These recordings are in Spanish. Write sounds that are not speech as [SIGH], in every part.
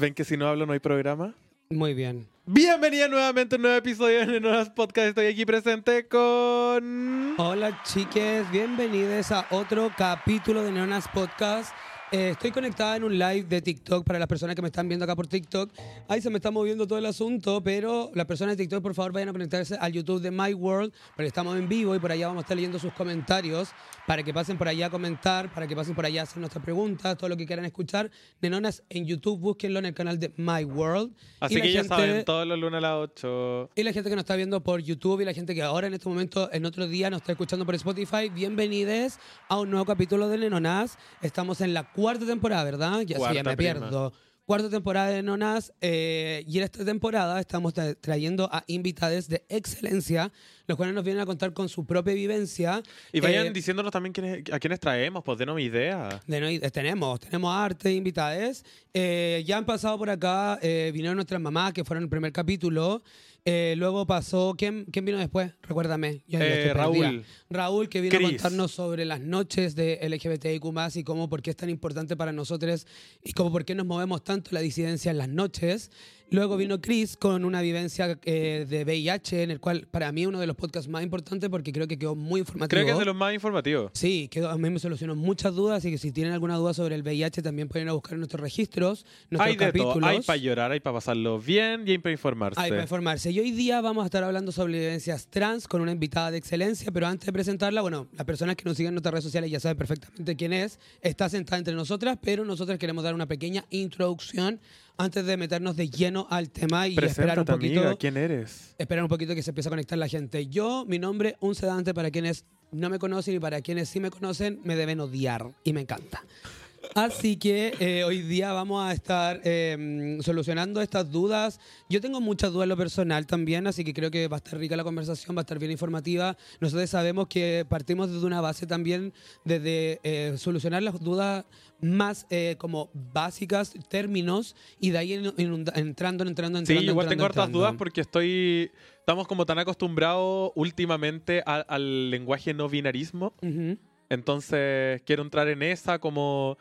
¿Ven que si no hablo no hay programa? Muy bien. Bienvenida nuevamente a un nuevo episodio de Nuevas Podcast. Estoy aquí presente con... Hola chiques, bienvenidos a otro capítulo de Neonas Podcast. Eh, estoy conectada en un live de TikTok para las personas que me están viendo acá por TikTok. Ahí se me está moviendo todo el asunto, pero las personas de TikTok, por favor, vayan a conectarse al YouTube de My World, porque estamos en vivo y por allá vamos a estar leyendo sus comentarios, para que pasen por allá a comentar, para que pasen por allá a hacer nuestras preguntas, todo lo que quieran escuchar. Nenonas en YouTube, búsquenlo en el canal de My World. Así Y que ya gente- saben, todos los lunes a las 8. Y la gente que nos está viendo por YouTube y la gente que ahora en este momento, en otro día, nos está escuchando por Spotify, bienvenidos a un nuevo capítulo de Nenonas. Estamos en la cuarta temporada, ¿verdad? Ya, sí, ya me prima. pierdo. Cuarta temporada de Nenonas. eh, y en esta temporada estamos tra- trayendo a invitados de excelencia, los cuales nos vienen a contar con su propia vivencia. Y vayan Eh, diciéndonos también quiénes- a quiénes traemos, pues denos idea. de no- eh, tenemos, tenemos arte, invitados. Eh, ya han pasado por acá, eh, vinieron nuestras mamás que fueron el primer capítulo. Eh, luego pasó, ¿quién, ¿quién vino después? Recuérdame. Yo Eh. Raúl. Raúl, que vino a contarnos sobre las noches de LGBTIQ y cómo, por qué es tan importante para nosotros y cómo, por qué nos movemos tanto la disidencia en las noches. Luego vino Chris con una vivencia eh, de VIH, en el cual para mí uno de los podcasts más importantes porque creo que quedó muy informativo. Creo que es de los más informativos. Sí, que a mí me solucionó muchas dudas, así que si tienen alguna duda sobre el VIH también pueden ir a buscar nuestros registros, nuestros Hay de capítulos. todo. Hay para llorar, hay para pasarlo bien y hay para informarse. Hay para informarse. Y hoy día vamos a estar hablando sobre vivencias trans con una invitada de excelencia, pero antes de presentarla, bueno, las personas que nos siguen en nuestras redes sociales ya saben perfectamente quién es. Está sentada entre nosotras, pero nosotras queremos dar una pequeña introducción antes de meternos de lleno al tema y esperar un poquito amiga. ¿Quién eres? esperar un poquito que se empiece a conectar la gente. Yo, mi nombre, un sedante para quienes no me conocen y para quienes sí me conocen, me deben odiar y me encanta. Así que eh, hoy día vamos a estar eh, solucionando estas dudas. Yo tengo muchas dudas en lo personal también, así que creo que va a estar rica la conversación, va a estar bien informativa. Nosotros sabemos que partimos desde una base también, desde eh, solucionar las dudas más eh, como básicas, términos, y de ahí en- inunda- entrando, entrando, Sí, entrando. igual entrando, tengo hartas entrando. dudas porque estoy... Estamos como tan acostumbrados últimamente a- al lenguaje no binarismo. Ujú. Entonces, quiero entrar en esa como...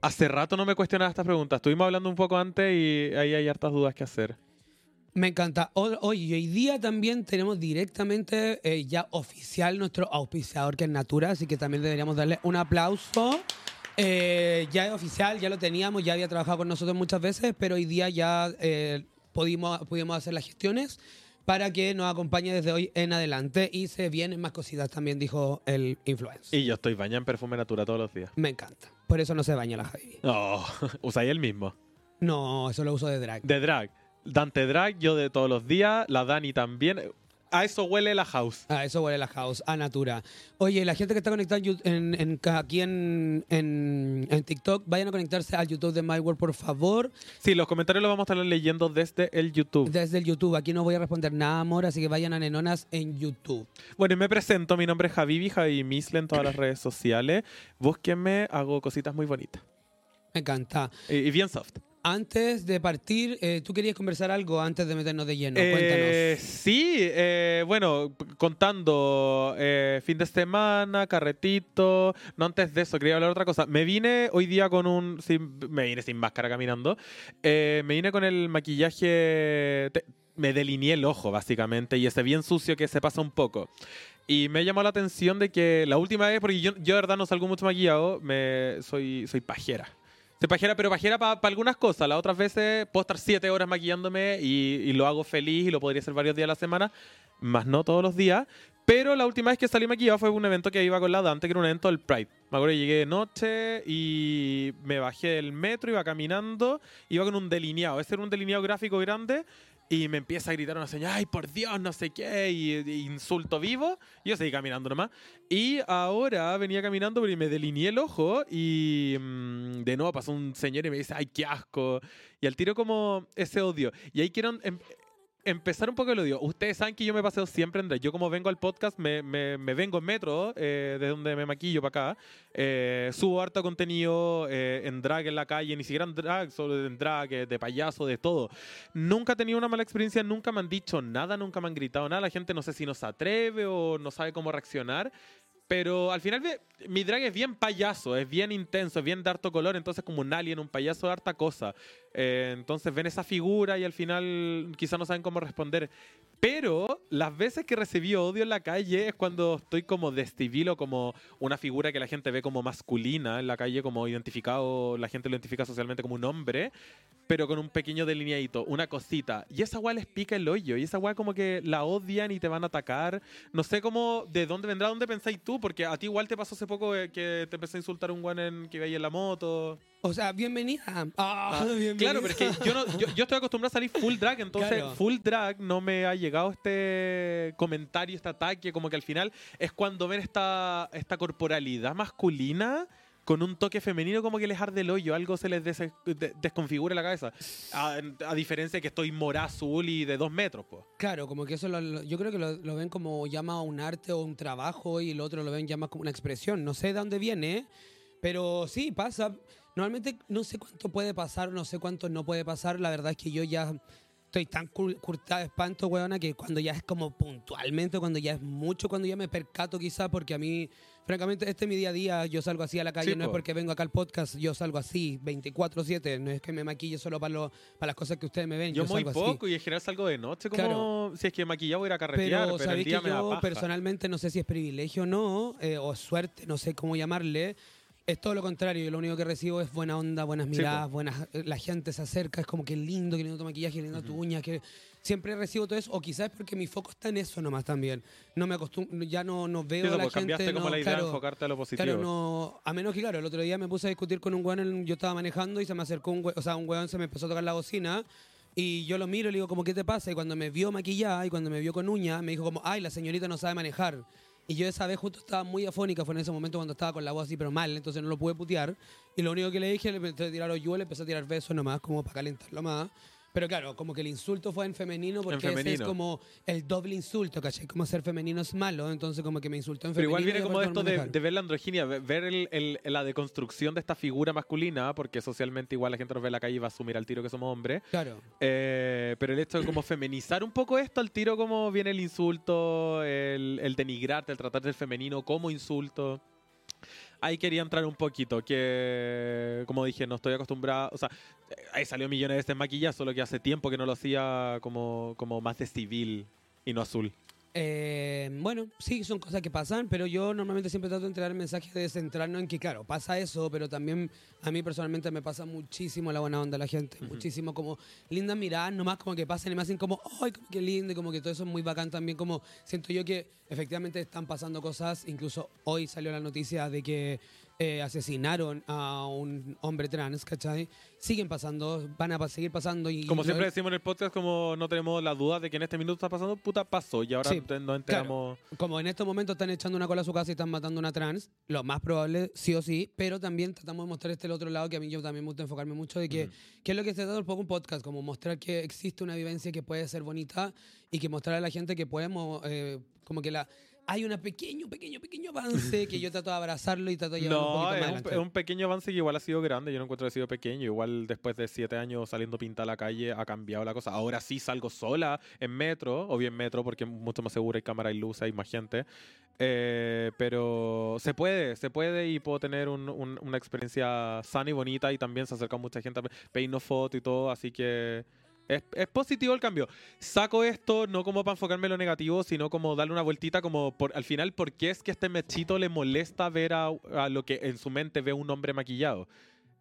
Hace rato no me cuestionaba estas preguntas. Estuvimos hablando un poco antes y ahí hay hartas dudas que hacer. Me encanta. Oye, hoy día también tenemos directamente eh, ya oficial nuestro auspiciador que es Natura, así que también deberíamos darle un aplauso. Eh, ya es oficial, ya lo teníamos, ya había trabajado con nosotros muchas veces, pero hoy día ya eh, pudimos, pudimos hacer las gestiones para que nos acompañe desde hoy en adelante y se vienen más cositas también, dijo el influencer. Y yo estoy bañado en perfume Natura todos los días. Me encanta. Por eso no se baña la Javi. No, [LAUGHS] usáis el mismo. No, eso lo uso de drag. De drag. Dante Drag, yo de todos los días. La Dani también. A eso huele la house. A eso huele la house, a Natura. Oye, la gente que está conectada en en- aquí en, en- en TikTok, vayan a conectarse al YouTube de My World, por favor. Sí, los comentarios los vamos a estar leyendo desde el YouTube. Desde el YouTube. Aquí no voy a responder nada, amor, así que vayan a Nenonas en YouTube. Bueno, y me presento. Mi nombre es Javivi, Javi Misle en todas las redes sociales. Búsquenme, hago cositas muy bonitas. Me encanta. Y, y bien soft. Antes de partir, eh, tú querías conversar algo antes de meternos de lleno. Eh, Cuéntanos. sí, eh, bueno, contando eh, fin de semana, carretito. No antes de eso, quería hablar otra cosa. Me vine hoy día con un. sin- me vine sin máscara caminando. Eh, me vine con el maquillaje. te- me delineé el ojo, básicamente, y ese bien sucio que se pasa un poco. Y me llamó la atención de que la última vez, porque yo, yo de verdad no salgo mucho maquillado, me, soy, soy pajera. Soy pajera, pero pajera para algunas cosas. Las otras veces puedo estar siete horas maquillándome y, y lo hago feliz y lo podría hacer varios días a la semana, más no todos los días. Pero la última vez que salí maquillado fue un evento que iba con la Dante, que era un evento del Pride. Me acuerdo que llegué de noche y me bajé del metro, iba caminando, iba con un delineado. Ese era un delineado gráfico grande y me empieza a gritar una señal, ay, por Dios, no sé qué, y, insulto vivo. Y yo seguí caminando nomás. Y ahora venía caminando pero me delineé el ojo y mm, de nuevo pasó un señor y me dice, ay, qué asco. Y al tiro como ese odio. Y ahí quiero em- empezar un poco el odio. Ustedes saben que yo me paseo siempre en. Yo como vengo al podcast, me, me- me vengo en metro, eh, de donde me maquillo para acá. Eh, subo harto contenido eh, en drag en la calle, ni siquiera en drag, solo en drag, eh, de payaso, de todo. Nunca he tenido una mala experiencia, nunca me han dicho nada, nunca me han gritado nada. La gente no sé si no se atreve o no sabe cómo reaccionar. Pero al final mi drag es bien payaso, es bien intenso, es bien de harto color, entonces como un alien, un payaso harta cosa. Eh, entonces ven esa figura y al final quizás no saben cómo responder. Pero las veces que recibí odio en la calle es cuando estoy como de civil o como una figura que la gente ve como masculina en la calle, como identificado, la gente lo identifica socialmente como un hombre, pero con un pequeño delineadito, una cosita. Y esa weá les pica el hoyo, y esa weá como que la odian y te van a atacar. No sé cómo, de dónde vendrá, dónde pensáis tú, porque a ti igual te pasó hace poco eh, que te empecé a insultar un weón que ahí en la moto. O sea, bienvenida. Ah, Ah, bienvenida. Claro, pero es que yo, no- yo, yo estoy acostumbrado a salir full drag, entonces Claro. full drag no me ha llegado este comentario, este ataque, como que al final es cuando ven esta, esta corporalidad masculina con un toque femenino como que les arde el hoyo, algo se les des- de- desconfigura la cabeza. A, a diferencia de que estoy mora azul y de dos metros, pues. Claro, como que eso lo- lo- yo creo que lo, lo ven como llama un arte o un trabajo y el otro lo ven más como una expresión. No sé de dónde viene, pero sí, pasa. Normalmente no sé cuánto puede pasar, no sé cuánto no puede pasar. La verdad es que yo ya estoy tan cur- curtada de espanto, weona, que cuando ya es como puntualmente, cuando ya es mucho, cuando ya me percato quizá, porque a mí, francamente, este es mi día a día, yo salgo así a la calle, Sí, no es po. porque vengo acá al podcast, yo salgo así, 24/7, no es que me maquille solo para, lo- para las cosas que ustedes me ven. Yo, muy salgo así. poco y en general salgo de noche, como Claro. si es que maquillado voy a ir a carretear, Pero, pero, el sabéis día que me da yo paja. personalmente no sé si es privilegio o no, eh, o suerte, no sé cómo llamarle. Es todo lo contrario, yo lo único que recibo es buena onda, buenas Sí, miradas, po. buenas, eh, la gente se acerca, es como que lindo, que lindo tu maquillaje, que lindo tu uña, que siempre recibo todo eso, o quizás porque mi foco está en eso nomás también. No me acostumbro, ya no, no veo Sí, a la pues, gente. cambiaste como no, la idea claro, de enfocarte a lo positivo. Claro, no, a menos que, claro, el otro día me puse a discutir con un weón, yo estaba manejando y se me acercó un weón, o sea, un weón se me empezó a tocar la bocina y yo lo miro y le digo, como, ¿qué te pasa? Y cuando me vio maquillada y cuando me vio con uña, me dijo como, ay, la señorita no sabe manejar. Y yo esa vez justo estaba muy afónica, fue en ese momento cuando estaba con la voz así, pero mal, entonces no lo pude putear. Y lo único que le dije, le empecé a tirar hoyuelo, le empecé a tirar besos nomás, como para calentarlo más. Pero claro, como que el insulto fue en femenino porque ese es femenino. como el doble insulto, ¿cachai? Como ser femenino es malo, entonces como que me insultó en Pero femenino. igual viene como de esto de, ver la androginia, ve- ver el- el- la deconstrucción de esta figura masculina, porque socialmente igual la gente nos ve en la calle y va a asumir al tiro que somos hombres. Claro. Eh, pero el hecho de como feminizar un poco esto, al tiro como viene el insulto, el, el denigrarte, el tratar del femenino como insulto. Ahí quería entrar un poquito, que como dije, no estoy acostumbrado, o sea, ahí salió millones de veces maquillaje, solo que hace tiempo que no lo hacía como, como más de civil y no azul. Eh, bueno, sí, son cosas que pasan, pero yo normalmente siempre trato de entregar el mensaje de centrarnos en que, claro, pasa eso, pero también a mí personalmente me pasa muchísimo la buena onda de la gente, muchísimo como lindas miradas, nomás como que pasan y me hacen como, ¡ay, como que lindo! Y como que todo eso es muy bacán también, como siento yo que efectivamente están pasando cosas, incluso hoy salió la noticia de que eh, asesinaron a un hombre trans, ¿cachai? Siguen pasando, van a seguir pasando y... Como siempre decimos en el podcast, como no tenemos la duda de que en este minuto está pasando, puta, pasó. Y ahora Sí, nos enteramos. como en estos momentos están echando una cola a su casa y están matando a una trans, lo más probable, sí o sí, pero también tratamos de mostrar este el otro lado que a mí yo también me gusta enfocarme mucho de que, que es lo que se trata un poco un podcast, como mostrar que existe una vivencia que puede ser bonita y que mostrar a la gente que podemos, eh, como que la hay un pequeño, pequeño, pequeño avance que yo trato de abrazarlo y trato de llevarlo un No, poquito más es un, es un pequeño avance que igual ha sido grande. Yo no encuentro que ha sido pequeño. Igual después de siete años saliendo pinta a la calle ha cambiado la cosa. Ahora sí salgo sola en metro, o bien metro, porque es mucho más seguro, hay cámara y luz, hay más gente. Eh, pero se puede, se puede y puedo tener un- un- una experiencia sana y bonita. Y también se acerca mucha gente, peino foto y todo. Así que es, es positivo el cambio. Saco esto no como para enfocarme en lo negativo, sino como darle una vueltita como por, al final, ¿por qué es que este mechito le molesta ver a, a lo que en su mente ve un hombre maquillado?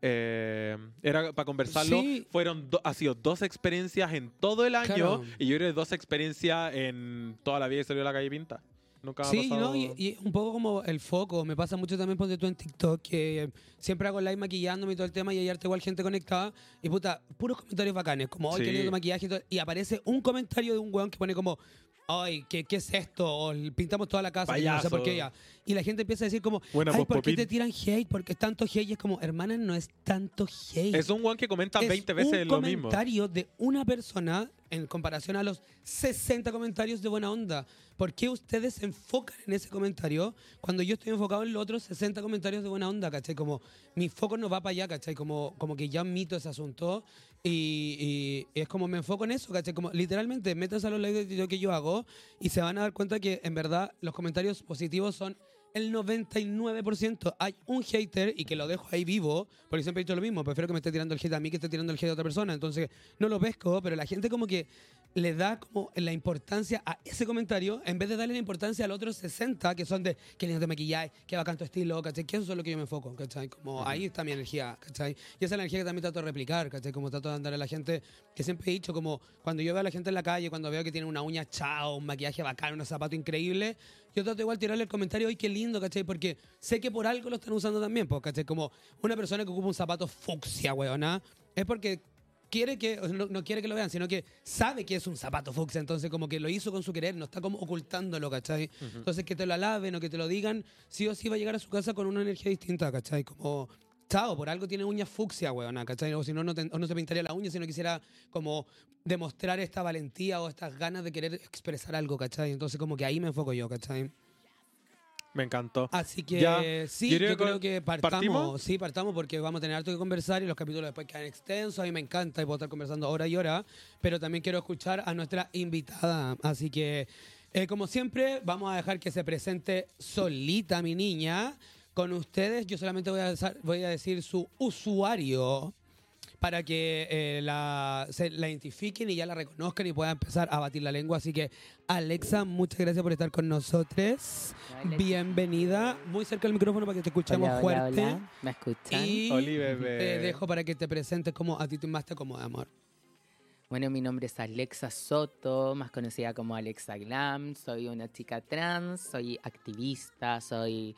Eh, era para conversarlo. Sí. Fueron do- ha sido dos experiencias en todo el año Claro. y yo creo dos experiencias en toda la vida que salió a la calle pinta. Nunca me ha Sí, pasado- ¿no? Y, y un poco como el foco. Me pasa mucho también, ponte tú en TikTok, que siempre hago live maquillándome y todo el tema y hay harta igual gente conectada. Y puta, puros comentarios bacanes, como, hoy Sí. maquillaje y todo. Y aparece un comentario de un weón que pone como, ay, ¿qué, qué es esto? O pintamos toda la casa, que yo no sé por qué Payaso. ya. Y la gente empieza a decir como, Buena, ay, pues, ¿por qué te tiran hate? Porque es tanto hate. Y es como, hermana, no es tanto hate. Es un one que comenta Es 20 veces lo mismo. comentario de una persona en comparación a los 60 comentarios de buena onda. ¿Por qué ustedes se enfocan en ese comentario cuando yo estoy enfocado en los otros 60 comentarios de buena onda, ¿cachai? Como mi foco no va para allá, ¿cachai? Como, como que ya mito ese asunto y, y es como me enfoco en eso, ¿cachai? Como literalmente métanse a los likes de que yo hago y se van a dar cuenta que en verdad los comentarios positivos son el 99% hay un hater y que lo dejo ahí vivo, porque siempre he dicho lo mismo, prefiero que me esté tirando el hate a mí que esté tirando el hate a otra persona, entonces no lo pesco, pero la gente como que le da como la importancia a ese comentario en vez de darle la importancia al otro 60 que son de qué lindo te maquillaje, qué bacán tu estilo, ¿cachai? Que eso es lo que yo me enfoco, ¿cachai? Como ahí está mi energía, ¿cachai? Y esa energía que también trato de replicar, ¿cachai? Como trato de andar a la gente, que siempre he dicho, como cuando yo veo a la gente en la calle, cuando veo que tiene una uña chao, un maquillaje bacán, unos zapatos increíbles, yo trato igual tirarle el comentario, ¡ay, qué lindo, ¿cachai? Porque sé que por algo lo están usando también, pues, ¿cachai? Como una persona que ocupa un zapato fucsia, weona, es porque quiere que, no, no quiere que lo vean, sino que sabe que es un zapato fucsia, entonces como que lo hizo con su querer, no está como ocultándolo, ¿cachai? Entonces que te lo alaben o que te lo digan, sí o sí va a llegar a su casa con una energía distinta, ¿cachai? Como, chao, por algo tiene uñas fucsia, weona, ¿cachai? O si no, no, te- o no se pintaría la uña si no quisiera como demostrar esta valentía o estas ganas de querer expresar algo, ¿cachai? Entonces como que ahí me enfoco yo, ¿cachai? Me encantó. Así que Ya, sí, yo yo, creo que- partamos, ¿partimos? sí, partamos porque vamos a tener harto que conversar y los capítulos después quedan extensos. A mí me encanta y puedo estar conversando hora y hora, pero también quiero escuchar a nuestra invitada. Así que, eh, como siempre, vamos a dejar que se presente solita mi niña. Con ustedes, yo solamente voy a, voy a decir su usuario para que eh, la, se la identifiquen y ya la reconozcan y puedan empezar a batir la lengua. Así que, Alexa, muchas gracias por estar con nosotros. Hola, Bienvenida. Muy cerca del micrófono para que te escuchemos hola, fuerte. hola, hola. ¿Me escuchan? Y Oli, bebé. te dejo para que te presentes como a ti te- más te acomoda, amor. Bueno, mi nombre es Alexa Soto, más conocida como Alexa Glam. Soy una chica trans, soy activista, soy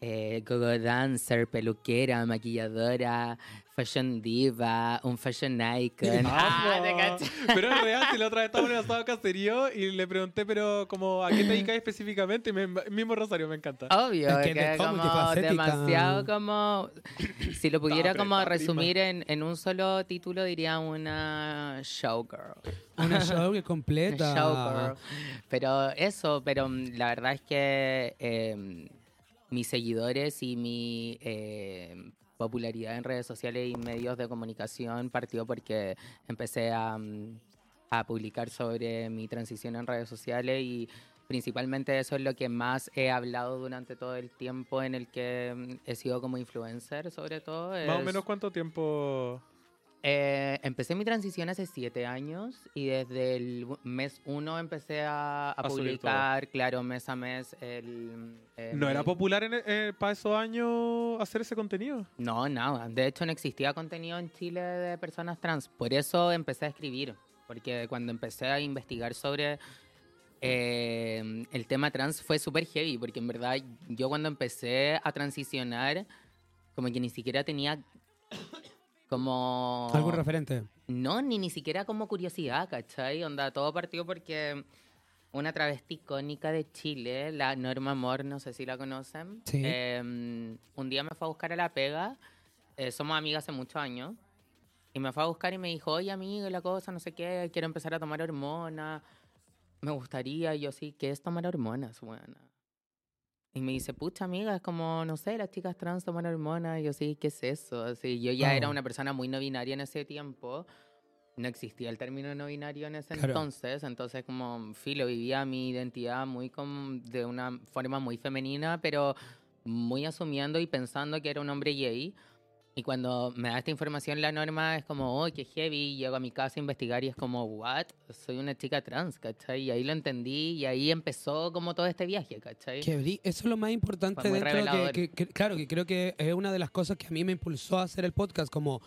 eh, go-go dancer, peluquera, maquilladora, fashion diva, un fashion icon. [LAUGHS] Ah. [LAUGHS] Pero es real, si la otra vez estaba en el asado caserío y le pregunté, pero como a qué te dedicas [CLEARS THROAT] específicamente, y me, mismo Rosario, me encanta. Obvio, Es que que como demasiado como... [CLEARS THROAT] Si lo pudiera como resumir en, en un solo título, diría una showgirl. Una [LAUGHS] show que Una completa. showgirl. Pero eso, pero mm, la verdad es que eh, mis seguidores y mi eh, popularidad en redes sociales y medios de comunicación partió porque empecé a, mm, a publicar sobre mi transición en redes sociales y principalmente eso es lo que más he hablado durante todo el tiempo en el que mm, he sido como influencer sobre todo. Más o menos cuánto tiempo. Eh, empecé mi transición hace siete años y desde el mes uno empecé a, a A publicar, claro, mes a mes. El, eh, ¿No era popular en, eh, para esos años hacer ese contenido? No, no. De hecho, no existía contenido en Chile de personas trans. Por eso empecé a escribir. Porque cuando empecé a investigar sobre eh, el tema trans fue súper heavy. Porque en verdad, yo cuando empecé a transicionar, como que ni siquiera tenía como... ¿Algún referente? No, ni ni siquiera como curiosidad, ¿cachai? Onda, todo partió porque una travesti icónica de Chile, la Norma Amor, no sé si la conocen. Sí. eh, un día me fue a buscar a la pega, eh, somos amigas hace muchos años, y me fue a buscar y me dijo, oye amigo, la cosa, no sé qué, quiero empezar a tomar hormonas, me gustaría, y yo sí, ¿qué es tomar hormonas, buena? Y me dice, pucha amiga, es como, no sé, las chicas trans toman hormonas. Y yo, sí, ¿qué es eso? Así, yo ya era Oh. una persona muy no binaria en ese tiempo. No existía el término no binario en ese Claro. entonces. Entonces, como, filo, vivía mi identidad muy como de una forma muy femenina, pero muy asumiendo y pensando que era un hombre gay. Y cuando me da esta información la norma es como, oh, qué heavy, llego a mi casa a investigar y es como, what? Soy una chica trans, ¿cachai? Y ahí lo entendí y ahí empezó como todo este viaje, ¿cachai? Que eso es lo más importante dentro que, que- claro, que creo que es una de las cosas que a mí me impulsó a hacer el podcast, como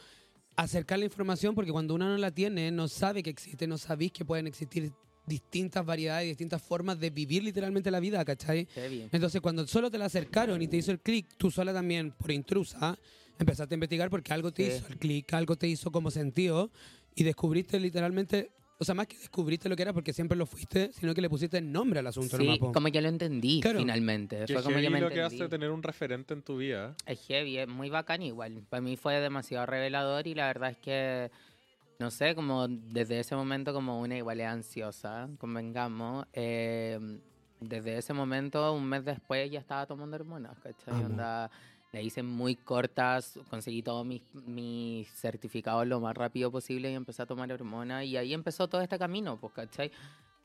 acercar la información, porque cuando uno no la tiene, no sabe que existe, no sabéis que pueden existir distintas variedades, distintas formas de vivir literalmente la vida, ¿cachai? Entonces, cuando solo te la acercaron y te hizo el clic, tú sola también, por intrusa, empezaste a investigar porque algo te Sí. hizo el clic, algo te hizo como sentido y descubriste literalmente, o sea, más que descubriste lo que era porque siempre lo fuiste, sino que le pusiste nombre al asunto. Sí, como que lo entendí Claro. finalmente. Que Fue como que me lo que entendí. hace tener un referente en tu vida. Es heavy, es muy bacán igual. Para mí fue demasiado revelador y la verdad es que, no sé, como desde ese momento como una igual es ansiosa, convengamos. eh, desde ese momento, un mes después, ya estaba tomando hormonas, ¿cachai? Onda, la hice muy cortas, conseguí todos mis, mis certificados lo más rápido posible y empecé a tomar hormonas y ahí empezó todo este camino, pues, ¿cachai?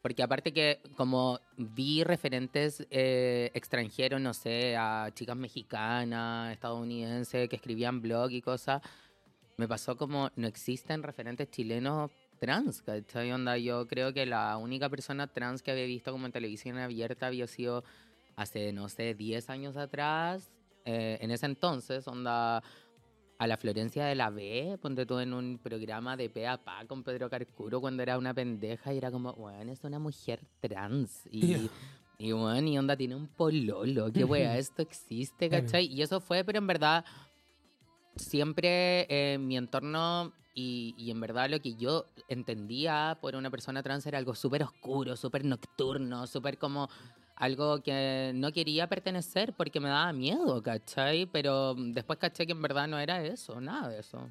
Porque aparte que como vi referentes eh, extranjeros, no sé, a chicas mexicanas, estadounidenses que escribían blog y cosas, me pasó como no existen referentes chilenos trans, ¿cachai? Onda, yo creo que la única persona trans que había visto como en televisión abierta había sido hace, no sé, 10 años atrás. Eh, en ese entonces, onda, a la Florencia de la B, ponte tú en un programa de pe a pa con Pedro Carcuro cuando era una pendeja y era como, bueno, es una mujer trans. Y, [LAUGHS] y bueno, y onda, tiene un pololo, qué wea, [LAUGHS] esto existe. ¿cachai? Y eso fue, pero en verdad, siempre eh, mi entorno y, y en verdad lo que yo entendía por una persona trans era algo súper oscuro, súper nocturno, súper como algo que no quería pertenecer porque me daba miedo, ¿cachai? Pero después caché que en verdad no era eso, nada de eso.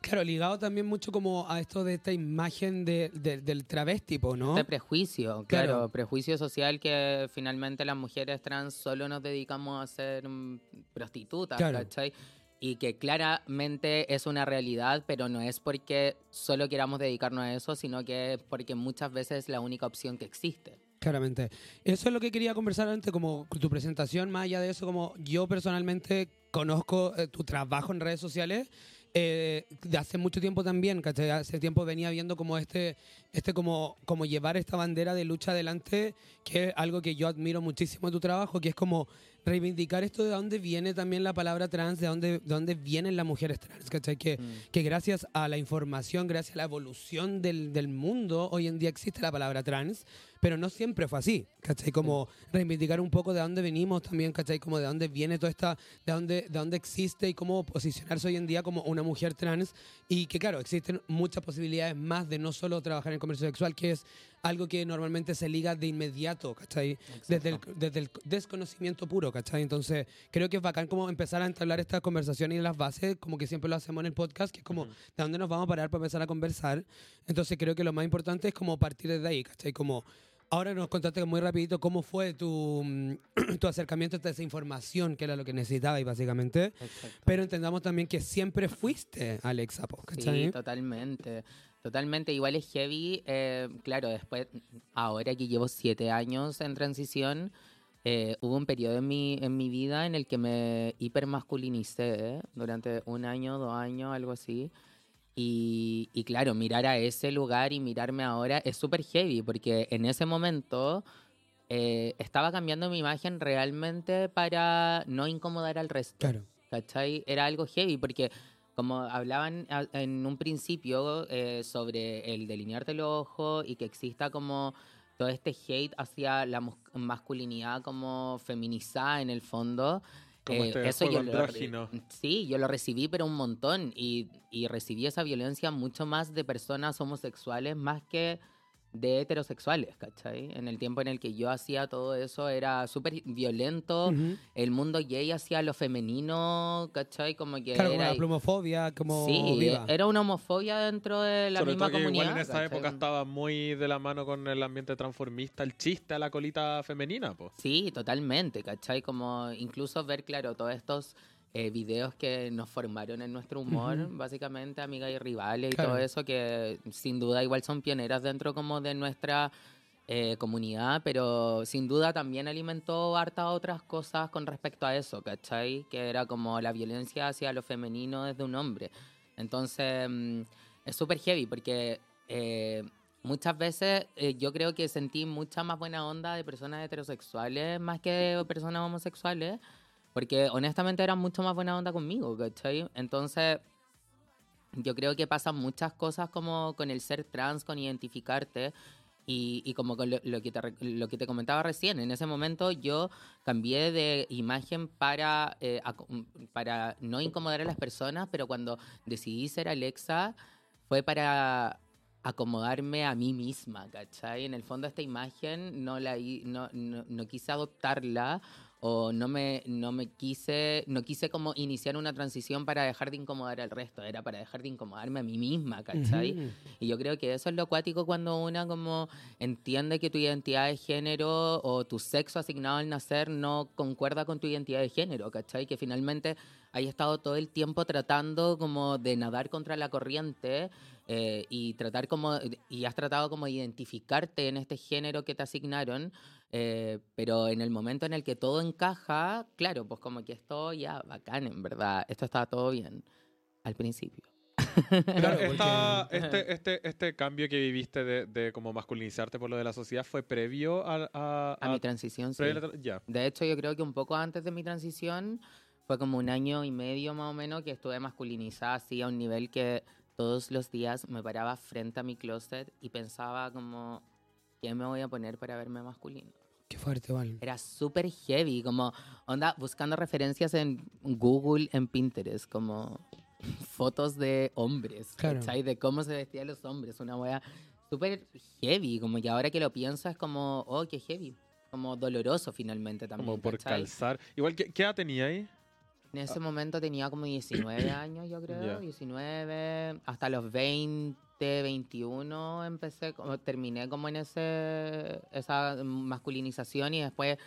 Claro, ligado también mucho como a esto de esta imagen de- de- del travestipo, ¿no? Este prejuicio, Claro. claro, prejuicio social que finalmente las mujeres trans solo nos dedicamos a ser mm, prostitutas, Claro. ¿cachai? Y que claramente es una realidad, pero no es porque solo queramos dedicarnos a eso, sino que es porque muchas veces es la única opción que existe. Claramente. Eso es lo que quería conversar antes, como tu presentación, más allá de eso, como yo personalmente conozco eh, tu trabajo en redes sociales eh, de hace mucho tiempo también, ¿cachai? Hace tiempo venía viendo como este, este como, como llevar esta bandera de lucha adelante, que es algo que yo admiro muchísimo de tu trabajo, que es como reivindicar esto de dónde viene también la palabra trans, de dónde, de dónde vienen las mujeres trans, ¿cachai? Que, Mm. que gracias a la información, gracias a la evolución del, del mundo, hoy en día existe la palabra trans, pero no siempre fue así, ¿cachai? Como reivindicar un poco de dónde venimos también, ¿cachai? Como de dónde viene toda esta, de dónde, de dónde existe y cómo posicionarse hoy en día como una mujer trans y que claro, existen muchas posibilidades más de no solo trabajar en comercio sexual, que es algo que normalmente se liga de inmediato, ¿cachai? Desde el, desde el desconocimiento puro, ¿cachai? Entonces, creo que es bacán como empezar a entablar estas conversaciones y las bases, como que siempre lo hacemos en el podcast, que es como, ¿de dónde nos vamos a parar para empezar a conversar? Entonces, creo que lo más importante es como partir desde ahí, ¿cachai? Como, ahora nos contaste muy rapidito cómo fue tu, mm, [CLEARS THROAT] tu acercamiento a esa información, que era lo que necesitabas, básicamente. Exacto. Pero entendamos también que siempre fuiste Alexa, ¿cachai? Sí, totalmente. Totalmente, igual es heavy. eh, claro, después, ahora que llevo siete años en transición, eh, hubo un periodo en mi, en mi vida en el que me hipermasculinicé ¿eh? durante un año, dos años, algo así. Y, y claro, mirar a ese lugar y mirarme ahora es súper heavy, porque en ese momento estaba cambiando mi imagen realmente para no incomodar al resto. Claro. ¿cachai? Era algo heavy porque como hablaban en un principio eh, sobre el delinearte los ojos y que exista como todo este hate hacia la masculinidad como feminizada en el fondo. Como eh, este eso yo lo, andrógino. sí, yo lo recibí, pero un montón. Y, y recibí esa violencia mucho más de personas homosexuales más que de heterosexuales, ¿cachai? En el tiempo en el que yo hacía todo eso era súper violento. El mundo gay hacía lo femenino, ¿cachai? Como que Claro, como era... la plumofobia, como Sí, viva. era una homofobia dentro de la Sobre misma todo que comunidad. igual en esa ¿cachai? época estaba muy de la mano con el ambiente transformista, el chiste a la colita femenina, pues. Sí, totalmente, ¿cachai? Como incluso ver, claro, todos estos eh, videos que nos formaron en nuestro humor, básicamente, amigas y rivales y Claro. todo eso, que sin duda igual son pioneras dentro como de nuestra eh, comunidad, pero sin duda también alimentó harta otras cosas con respecto a eso, ¿cachai? Que era como la violencia hacia lo femenino desde un hombre. Entonces, mm, es súper heavy porque... eh, Muchas veces eh, yo creo que sentí mucha más buena onda de personas heterosexuales más que de personas homosexuales, porque honestamente eran mucho más buena onda conmigo, ¿cachai? Entonces, yo creo que pasan muchas cosas como con el ser trans, con identificarte. Y, y como con lo, lo que te, lo que te comentaba recién, en ese momento yo cambié de imagen para, eh, aco- para no incomodar a las personas, pero cuando decidí ser Alexa fue para acomodarme a mí misma, ¿cachai? En el fondo esta imagen no la no, no, no quise adoptarla o no me, no me quise, no quise como iniciar una transición para dejar de incomodar al resto, era para dejar de incomodarme a mí misma, ¿cachai? Y yo creo que eso es lo acuático cuando una como entiende que tu identidad de género o tu sexo asignado al nacer no concuerda con tu identidad de género, ¿cachai? Que finalmente hay estado todo el tiempo tratando como de nadar contra la corriente eh, y tratar como, y has tratado como de identificarte en este género que te asignaron, eh, pero en el momento en el que todo encaja, claro, pues como que esto ya bacán, en verdad, esto estaba todo bien al principio. Claro, esta- este, este, este cambio que viviste de, de como masculinizarte por lo de la sociedad fue previo a, a, A mi transición, sí. a la ya. De hecho, yo creo que un poco antes de mi transición, fue como un año y medio más o menos que estuve masculinizada así a un nivel que todos los días me paraba frente a mi closet y pensaba como, ¿qué me voy a poner para verme masculino? Qué fuerte, igual. Era súper heavy, como onda buscando referencias en Google, en Pinterest, como [LAUGHS] fotos de hombres, Claro. ¿cachai? De cómo se vestían los hombres, una wea súper heavy, como que ahora que lo pienso es como, oh, qué heavy, como doloroso finalmente también. Como por ¿cachai? calzar. Igual, ¿qué, qué edad tenía ahí? En ese momento tenía como 19 años, yo creo, Ya. 19, hasta los 20, 21 empecé, terminé como en ese, esa masculinización y después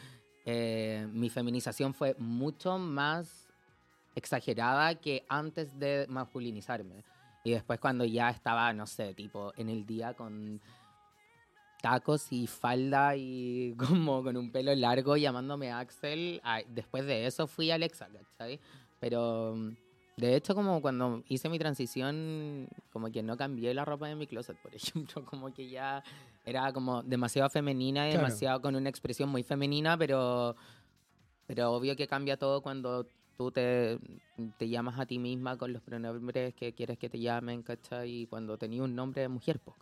eh, mi feminización fue mucho más exagerada que antes de masculinizarme. Y después cuando ya estaba, no sé, tipo en el día con tacos y falda y [LAUGHS] como con un pelo largo llamándome Axel, después de eso fui Alexa, ¿cachai? Pero mm, de hecho como cuando hice mi transición, como que no cambié la ropa de mi closet, por [LAUGHS] ejemplo, como que ya era como demasiado femenina y Claro. demasiado con una expresión muy femenina, pero, pero obvio que cambia todo cuando tú te, te llamas a ti misma con los pronombres que quieres que te llamen, ¿cachai? Y cuando tenías un nombre de mujer, pues.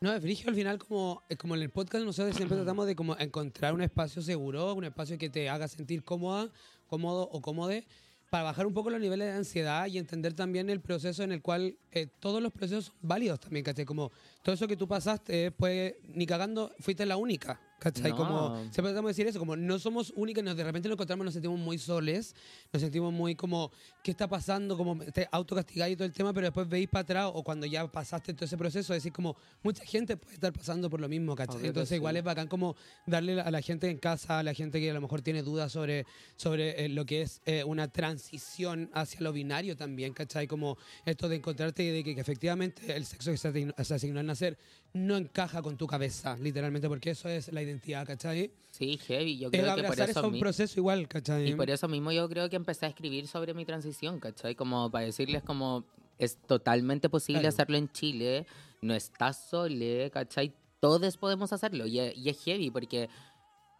No, es frigio al final, como, como en el podcast, nosotros siempre [CLEARS THROAT] tratamos de como encontrar un espacio seguro, un espacio que te haga sentir cómoda, cómodo o cómode, para bajar un poco los niveles de ansiedad y entender también el proceso en el cual eh, todos los procesos son válidos también, ¿cachai? Como todo eso que tú pasaste, pues ni cagando fuiste la única, ¿cachai? No. Como siempre tratamos de decir eso, como no somos únicas, nos, de repente nos encontramos, nos sentimos muy soles, nos sentimos muy como, ¿qué está pasando? Como te autocastigáis y todo el tema, pero después veis para atrás o cuando ya pasaste todo ese proceso, decís como, mucha gente puede estar pasando por lo mismo, ¿cachai? Entonces sí. igual es bacán como darle a la gente en casa, a la gente que a lo mejor tiene dudas sobre, sobre eh, lo que es eh, una transición hacia lo binario también, ¿cachai? Como esto de encontrarte y de que, que efectivamente el sexo que se asignó al nacer no encaja con tu cabeza, literalmente, porque eso es la identidad, ¿cachai? Sí, heavy. Yo Es creo que por eso, eso un proceso igual, ¿cachai? y por eso mismo yo creo que empecé a escribir sobre mi transición, ¿cachai? Como para decirles como es totalmente posible Claro. hacerlo en Chile, no estás sole, ¿cachai? Todos podemos hacerlo y, es- y es heavy porque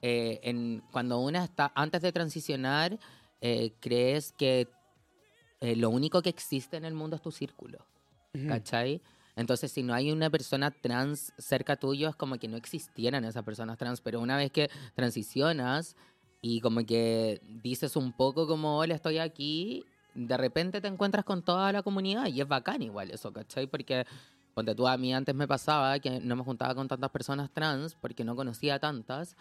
eh, en, cuando una está antes de transicionar, eh, crees que eh, lo único que existe en el mundo es tu círculo. ¿Cachai? Entonces, si no hay una persona trans cerca tuyo, es como que no existieran esas personas trans. Pero una vez que transicionas y como que dices un poco como, hola, estoy aquí, de repente te encuentras con toda la comunidad y es bacán igual eso, ¿cachai? Porque, ponte tú, a mí antes me pasaba que no me juntaba con tantas personas trans porque no conocía tantas.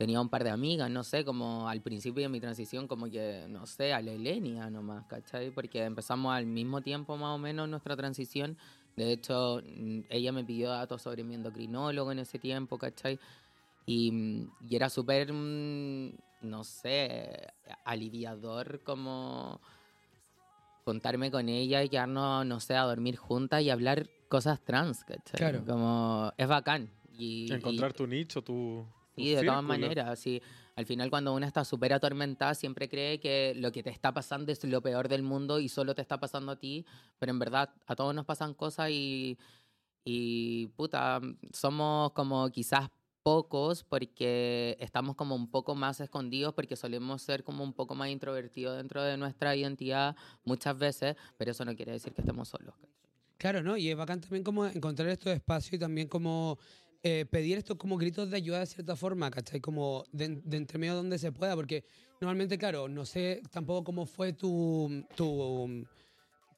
Tenía un par de amigas, no sé, como al principio de mi transición, como que, no sé, a la Elenia nomás, ¿cachai? Porque empezamos al mismo tiempo más o menos nuestra transición. De hecho, mm, ella me pidió datos sobre mi endocrinólogo en ese tiempo, ¿cachai? Y, mm, y era súper, mm, no sé, aliviador como contarme con ella y quedarnos, no sé, a dormir juntas y hablar cosas trans, ¿cachai? Claro. Como, es bacán. Y, y- Encontrar tu nicho, tu. Sí, de todas maneras, así, al final cuando uno está súper atormentada siempre cree que lo que te está pasando es lo peor del mundo y solo te está pasando a ti, pero en verdad a todos nos pasan cosas y, y puta, somos como quizás pocos porque estamos como un poco más escondidos porque solemos ser como un poco más introvertidos dentro de nuestra identidad muchas veces, pero eso no quiere decir que estemos solos. Claro, ¿no? Y es bacán también como encontrar estos espacios y también como eh, pedir estos como gritos de ayuda de cierta forma, ¿cachai? Como de, de entre medio donde se pueda, porque normalmente, claro, no sé tampoco cómo fue tu, tu,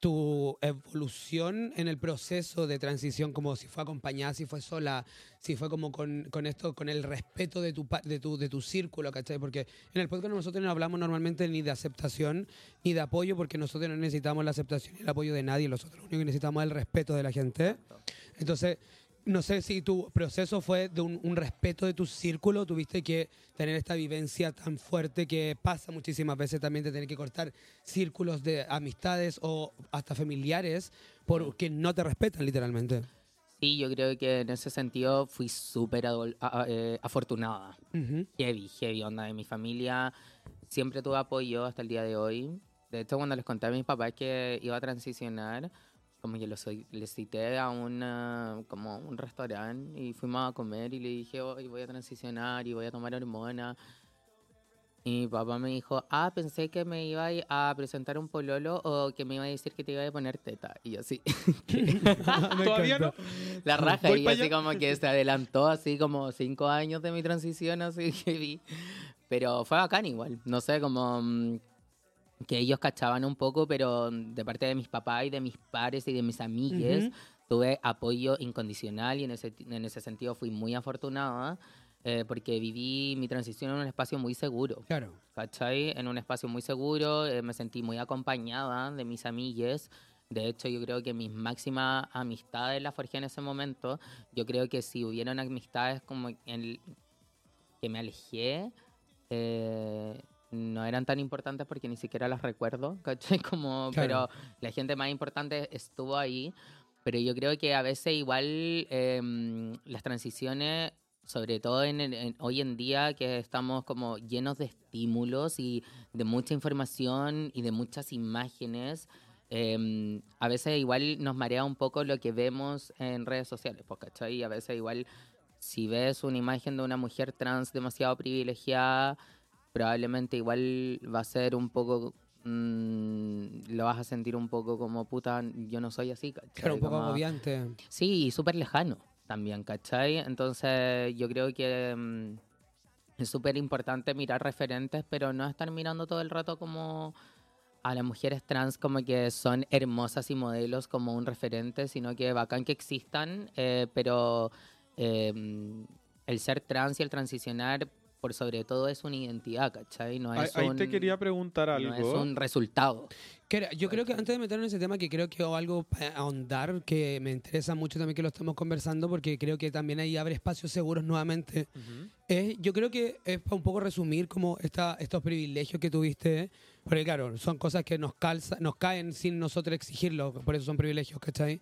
tu evolución en el proceso de transición, como si fue acompañada, si fue sola, si fue como con, con esto, con el respeto de tu, de, tu, de tu círculo, ¿cachai? Porque en el podcast nosotros no hablamos normalmente ni de aceptación ni de apoyo, porque nosotros no necesitamos la aceptación y el apoyo de nadie, nosotros lo único que necesitamos es el respeto de la gente. Entonces, no sé si tu proceso fue de un, un respeto de tu círculo, tuviste que tener esta vivencia tan fuerte que pasa muchísimas veces también de tener que cortar círculos de amistades o hasta familiares porque no te respetan literalmente. Sí, yo creo que en ese sentido fui súper eh, afortunada. Ujú. Heavy, heavy onda de mi familia. Siempre tuve apoyo hasta el día de hoy. De hecho, cuando les conté a mis papás que iba a transicionar, como que los, les cité a una, como un restaurante y fuimos a comer y le dije, hoy voy a transicionar y voy a tomar hormona. Y mi papá me dijo, ah, pensé que me iba a presentar un pololo o que me iba a decir que te iba a poner teta. Y yo así, [LAUGHS] [LAUGHS] ¿Todavía no? la raja Voy y así allá. como que se adelantó así como cinco años de mi transición así [LAUGHS] que vi pero fue bacán igual no sé como mm, que ellos cachaban un poco pero de parte de mis papás y de mis pares y de mis amigues Ujú. tuve apoyo incondicional y en ese, en ese sentido fui muy afortunada eh, porque viví mi transición en un espacio muy seguro Claro. ¿cachai? En un espacio muy seguro, eh, me sentí muy acompañada de mis amigues. De hecho, yo creo que mis máximas amistades las forjé en ese momento. Yo creo que si hubieran amistades como en, que me alejé, eh, no eran tan importantes porque ni siquiera las recuerdo, ¿cachai? [LAUGHS] Como, Claro. Pero la gente más importante estuvo ahí. Pero yo creo que a veces igual em, las transiciones, sobre todo en- hoy en día que estamos como llenos de estímulos y de mucha información y de muchas imágenes, em, a veces igual nos marea un poco lo que vemos en redes sociales, pues, ¿cachai? Y a veces igual si ves una imagen de una mujer trans demasiado privilegiada, probablemente igual va a ser un poco... mm, lo vas a sentir un poco como puta, yo no soy así, ¿cachai? Claro, un poco Como- agobiante. Sí, y súper lejano también, ¿cachai? Entonces yo creo que mm, es súper importante mirar referentes, pero no estar mirando todo el rato como a las mujeres trans como que son hermosas y modelos como un referente, sino que bacán que existan, eh, pero eh, el ser trans y el transicionar por sobre todo es una identidad, ¿cachai? No Ahí, es ahí un, te quería preguntar no algo. es un resultado. Que Yo creo que antes de meternos en ese tema, que creo que o algo para ahondar, que me interesa mucho también que lo estamos conversando, porque creo que también ahí abre espacios seguros nuevamente. Ujú. Es- yo creo que es para un poco resumir como esta, estos privilegios que tuviste, porque claro, son cosas que nos, calza, nos caen sin nosotros exigirlo, por eso son privilegios, ¿cachai?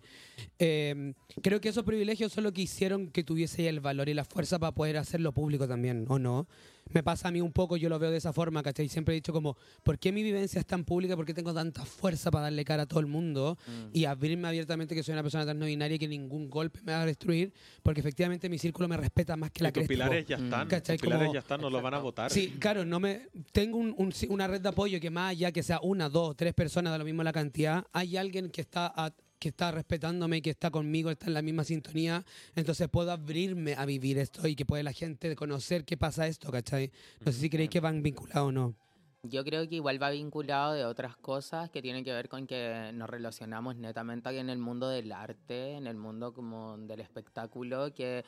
Eh, creo que esos privilegios son lo que hicieron que tuviese el valor y la fuerza para poder hacerlo público también, ¿o no? Me pasa a mí un poco, yo lo veo de esa forma, ¿cachai? Siempre he dicho como, ¿por qué mi vivencia es tan pública? ¿Por qué tengo tanta fuerza para darle cara a todo el mundo? Mm. y abrirme abiertamente que soy una persona tan no binaria y que ningún golpe me va a destruir, porque efectivamente mi círculo me respeta más que la cresta, pilares ya están. ¿Cachai? Tus pilares Como- ya están, no los van a votar. Sí, claro, no me tengo un- un- una red de apoyo que más allá que sea una, dos, tres personas, da lo mismo la cantidad, hay alguien que está a- que está respetándome, que está conmigo, está en la misma sintonía, entonces puedo abrirme a vivir esto y que puede la gente conocer qué pasa esto, ¿cachai? No sé si creéis que van vinculados o no. Yo creo que igual va vinculado de otras cosas que tienen que ver con que nos relacionamos netamente en el mundo del arte, en el mundo como del espectáculo, que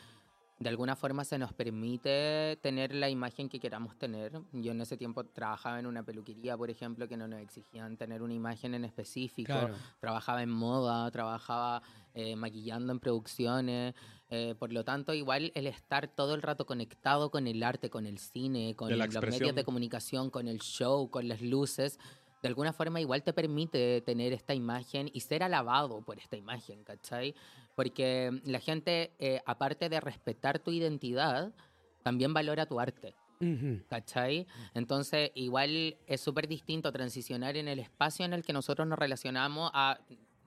de alguna forma se nos permite tener la imagen que queramos tener. Yo en ese tiempo trabajaba en una peluquería, por ejemplo, que no nos exigían tener una imagen en específico. Claro. Trabajaba en moda, trabajaba eh, maquillando en producciones. eh, por lo tanto, igual el estar todo el rato conectado con el arte, con el cine, con los medios de comunicación, con el show, con las luces, de alguna forma igual te permite tener esta imagen y ser alabado por esta imagen, ¿cachai? Porque la gente, eh, aparte de respetar tu identidad, también valora tu arte. ¿Cachai? Entonces, igual es súper distinto transicionar en el espacio en el que nosotros nos relacionamos a,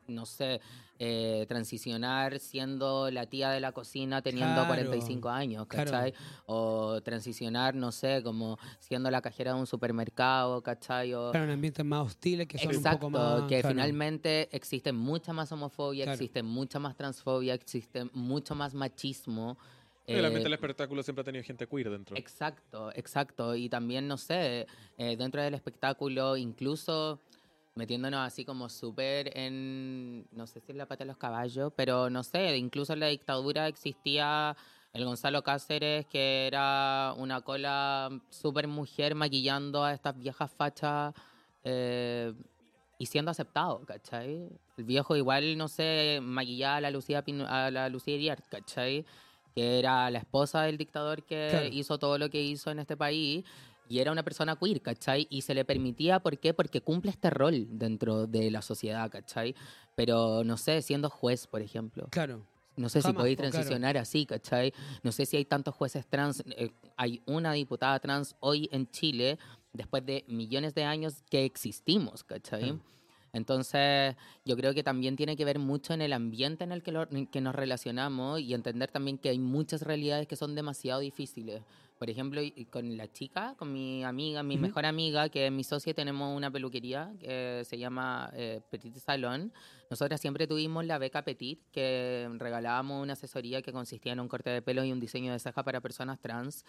no sé, eh, transicionar siendo la tía de la cocina teniendo Claro, 45 años, claro. ¿cachai? O transicionar, no sé, como siendo la cajera de un supermercado, ¿cachai? O, Claro, en ambientes más hostiles que son Exacto, un poco más... que claro. finalmente existe mucha más homofobia, Claro. existe mucha más transfobia, existe mucho más machismo. El ambiente eh, del espectáculo siempre ha tenido gente queer dentro. Exacto, exacto. Y también, no sé, eh, dentro del espectáculo, incluso metiéndonos así como súper en, no sé si en la pata de los caballos, pero no sé, incluso en la dictadura existía el Gonzalo Cáceres, que era una cola súper mujer maquillando a estas viejas fachas eh, y siendo aceptado, ¿cachai? El viejo igual, no sé, maquillaba a la Lucía, Pino- a la Lucía Iriart, ¿cachai? Que era la esposa del dictador que Claro. hizo todo lo que hizo en este país. Y era una persona queer, ¿cachai? Y se le permitía, ¿por qué? Porque cumple este rol dentro de la sociedad, ¿cachai? Pero, no sé, siendo juez, por ejemplo. Claro. No sé si podéis po, claro. transicionar así, ¿cachai? No sé si hay tantos jueces trans. eh, hay una diputada trans hoy en Chile, después de millones de años que existimos, ¿cachai? Entonces, yo creo que también tiene que ver mucho en el ambiente en el que, lo- en que nos relacionamos y entender también que hay muchas realidades que son demasiado difíciles. Por ejemplo, y- y con la chica, con mi amiga, mi mejor amiga, que es mi socia, tenemos una peluquería que se llama eh, Petit Salón. Nosotras siempre tuvimos la beca Petit, que regalábamos una asesoría que consistía en un corte de pelo y un diseño de ceja para personas trans.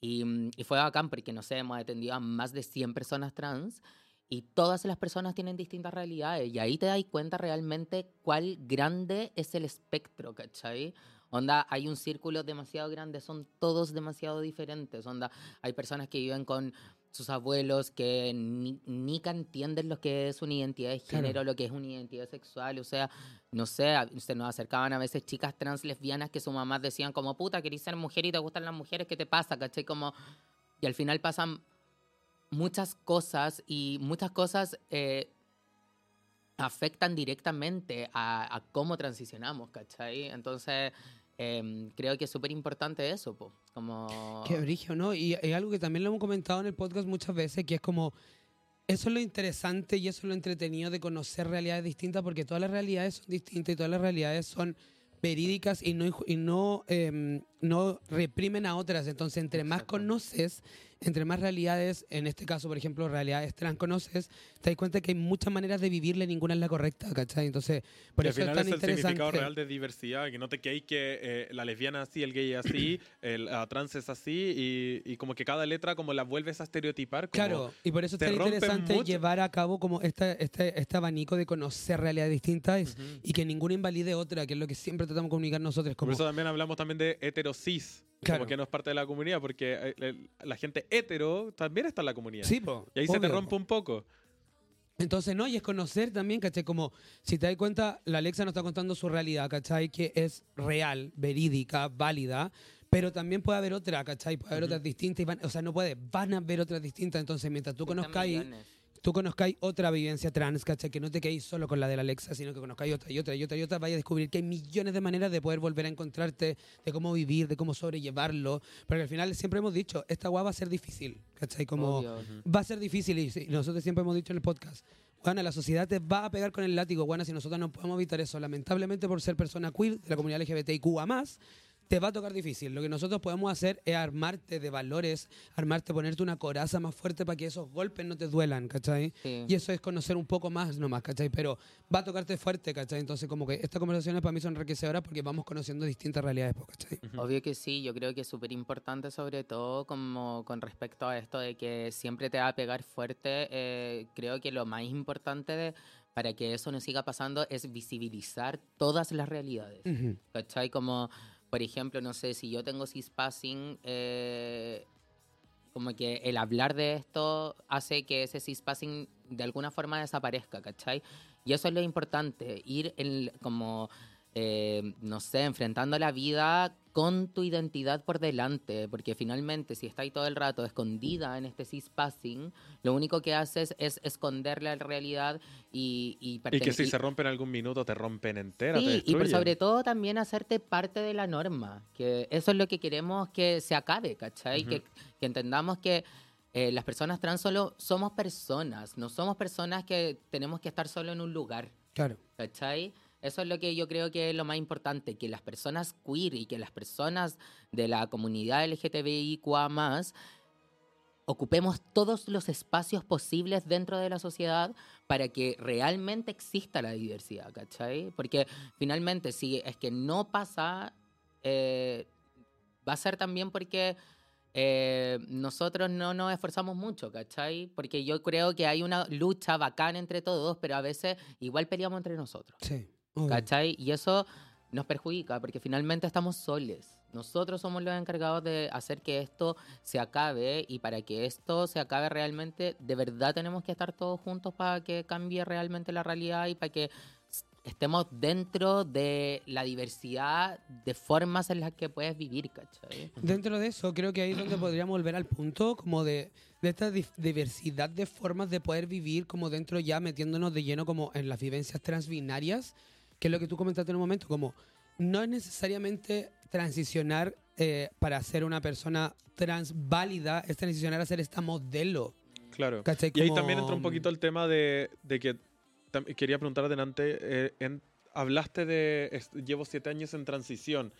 Y, mm, y fue bacán porque, no sé, hemos atendido a más de 100 personas trans y todas las personas tienen distintas realidades. Y ahí te das cuenta realmente cuál grande es el espectro, ¿cachai? Onda, hay un círculo demasiado grande, son todos demasiado diferentes. Onda, hay personas que viven con sus abuelos que ni, ni entienden lo que es una identidad de Claro. género, lo que es una identidad sexual. O sea, no sé, se nos acercaban a veces chicas trans lesbianas que sus mamás decían como, puta, querés ser mujer y te gustan las mujeres, ¿qué te pasa? ¿Cachai? Como, y al final pasan muchas cosas y muchas cosas eh, afectan directamente a, a cómo transicionamos, ¿cachai? Entonces, em, creo que es súper importante eso, po. Como... Qué brillo, ¿no? Y es algo que también lo hemos comentado en el podcast muchas veces, que es como, eso es lo interesante y eso es lo entretenido de conocer realidades distintas, porque todas las realidades son distintas y todas las realidades son verídicas y no, y no, em, no reprimen a otras. Entonces, entre más conoces, entre más realidades, en este caso, por ejemplo, realidades trans conoces, te das cuenta que hay muchas maneras de vivirle, ninguna es la correcta, ¿cachai? Entonces, por Y al eso es final tan es el significado interesante. real de diversidad, que no te quedes que eh, la lesbiana es así, el gay es así, [CLEARS THROAT] el la trans es así, y, y como que cada letra como la vuelves a estereotipar. Como, Claro, y por eso es tan interesante mucho. llevar a cabo como este, este, este abanico de conocer realidades distintas Ujú. y que ninguna invalide otra, que es lo que siempre tratamos de comunicar nosotros. Por Como, eso también hablamos también de heterosis, Claro. como que no es parte de la comunidad, porque eh, la gente hetero también está en la comunidad. sí, po, Y ahí se te obvio, rompe un poco. Entonces, no, y es conocer también, ¿cachai? Como, si te das cuenta, la Alexa nos está contando su realidad, ¿cachai? Que es real, verídica, válida, pero también puede haber otra, ¿cachai? Puede haber otras distintas, y van- o sea, no puede, van a haber otras distintas. Entonces, mientras tú millones. Tú conozcáis otra vivencia trans, ¿cachai? Que no te quedéis solo con la de la Alexa, sino que conozcáis otra y otra y otra y otra, vaya a descubrir que hay millones de maneras de poder volver a encontrarte, de cómo vivir, de cómo sobrellevarlo. Porque al final siempre hemos dicho, esta guay va a ser difícil, ¿cachai? Como Obvio. va a ser difícil y, y nosotros siempre hemos dicho en el podcast, bueno, la sociedad te va a pegar con el látigo, bueno, si nosotros no podemos evitar eso, lamentablemente por ser persona queer de la comunidad LGBTIQ más, te va a tocar difícil. Lo que nosotros podemos hacer es armarte de valores, armarte, ponerte una coraza más fuerte para que esos golpes no te duelan, ¿cachai? Sí. Y eso es conocer un poco más nomás, ¿cachai? Pero va a tocarte fuerte, ¿cachai? Entonces, como que estas conversaciones para mí son enriquecedoras porque vamos conociendo distintas realidades, pues, ¿cachai? Obvio que sí, yo creo que es súper importante sobre todo como con respecto a esto de que siempre te va a pegar fuerte, eh, creo que lo más importante de- para que eso no siga pasando es visibilizar todas las realidades. Ujú. ¿Cachai? Como, por ejemplo, no sé, si yo tengo cispassing, eh, como que el hablar de esto hace que ese cispassing de alguna forma desaparezca, ¿cachai? Y eso es lo importante, ir en, como, eh, no sé, enfrentando la vida con tu identidad por delante, porque finalmente si estás todo el rato escondida en este cispassing, lo único que haces es esconder la realidad y... Y, Y que si y- se rompen algún minuto, te rompen entera. te Sí, y por destruyen. sobre todo también hacerte parte de la norma, que eso es lo que queremos que se acabe, ¿cachai? Ujú. que, que entendamos que eh, las personas trans solo somos personas, no somos personas que tenemos que estar solo en un lugar, Claro. ¿cachai? Eso es lo que yo creo que es lo más importante, que las personas queer y que las personas de la comunidad LGTBIQA+, ocupemos todos los espacios posibles dentro de la sociedad para que realmente exista la diversidad, ¿cachai? Porque finalmente, si es que no pasa, eh, va a ser también porque eh, nosotros no nos esforzamos mucho, ¿cachai? Porque yo creo que hay una lucha bacana entre todos, pero a veces igual peleamos entre nosotros. Sí. Obvio. ¿Cachai? Y eso nos perjudica porque finalmente estamos soles. Nosotros somos los encargados de hacer que esto se acabe y para que esto se acabe realmente, de verdad tenemos que estar todos juntos para que cambie realmente la realidad y para que estemos dentro de la diversidad de formas en las que puedes vivir, ¿cachai? Dentro de eso, creo que ahí es donde podríamos volver al punto como de, de esta diversidad de formas de poder vivir como dentro ya metiéndonos de lleno como en las vivencias transbinarias, que es lo que tú comentaste en un momento, como no es necesariamente transicionar eh, para ser una persona trans válida, es transicionar a ser esta modelo. Claro. ¿cachai? Y ahí Como- también entra un poquito el tema de, de que quería preguntar adelante, eh, en- hablaste de es- llevo siete años en transición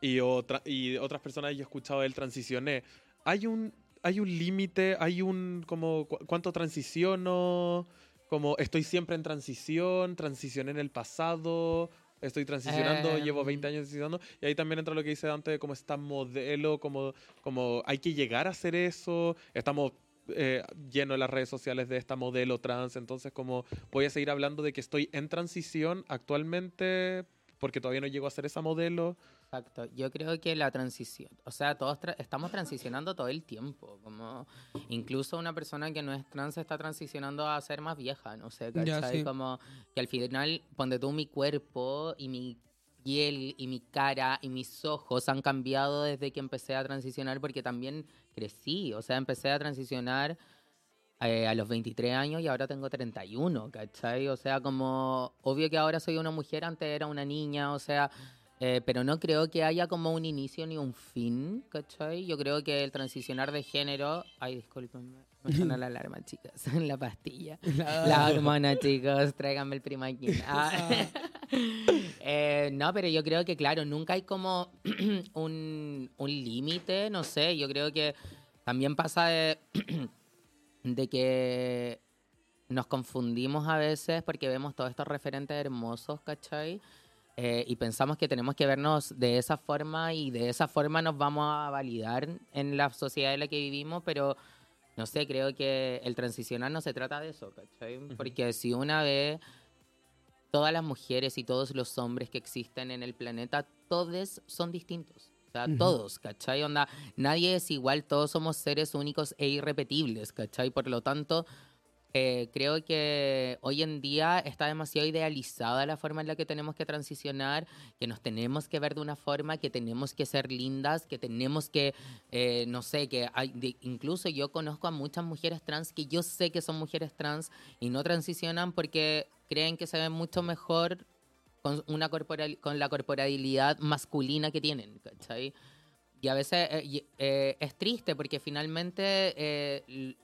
y, otra, y otras personas yo he escuchado el transicioné. ¿Hay un, hay un límite? ¿Hay un como cu- cuánto transiciono? Como estoy siempre en transición, transicioné en el pasado, estoy transicionando, llevo Em. 20 años transicionando. Y ahí también entra lo que dice Dante, como esta modelo, como, como hay que llegar a hacer eso. Estamos eh, lleno de las redes sociales de esta modelo trans, entonces como voy a seguir hablando de que estoy en transición actualmente porque todavía no llego a ser esa modelo. Exacto. Yo creo que la transición, o sea, todos tra- estamos transicionando todo el tiempo. Como incluso una persona que no es trans está transicionando a ser más vieja, no sé, Ya, ¿cachai? sí. Como que al final, ponte tú mi cuerpo y mi piel y mi cara y mis ojos han cambiado desde que empecé a transicionar porque también crecí, o sea, empecé a transicionar eh, a los 23 años y ahora tengo 31, ¿cachai? O sea, como obvio que ahora soy una mujer, antes era una niña, o sea, eh, pero no creo que haya como un inicio ni un fin, ¿cachai? Yo creo que el transicionar de género... Ay, discúlpenme, me suena la [LAUGHS] alarma, chicas, [LAUGHS] la pastilla. La [LAUGHS] hormona, chicos, tráiganme el primaquín. Ah. Eh, no, pero yo creo que, claro, nunca hay como [CLEARS THROAT] un, un límite, no sé, yo creo que también pasa de, [CLEARS THROAT] de que nos confundimos a veces porque vemos todos estos referentes hermosos, ¿cachai? Eh, y pensamos que tenemos que vernos de esa forma y de esa forma nos vamos a validar en la sociedad en la que vivimos, pero no sé, creo que el transicionar no se trata de eso, ¿cachai? Porque si una vez todas las mujeres y todos los hombres que existen en el planeta, todos son distintos. O sea, todos, ¿cachai? Onda, nadie es igual, todos somos seres únicos e irrepetibles, ¿cachai? Por lo tanto, eh, creo que hoy en día está demasiado idealizada la forma en la que tenemos que transicionar, que nos tenemos que ver de una forma, que tenemos que ser lindas, que tenemos que, eh, no sé, que hay, de- incluso yo conozco a muchas mujeres trans que yo sé que son mujeres trans y no transicionan porque creen que se ven mucho mejor con, una corporal, con la corporalidad masculina que tienen, ¿cachai? Y a veces eh, eh, es triste porque finalmente eh,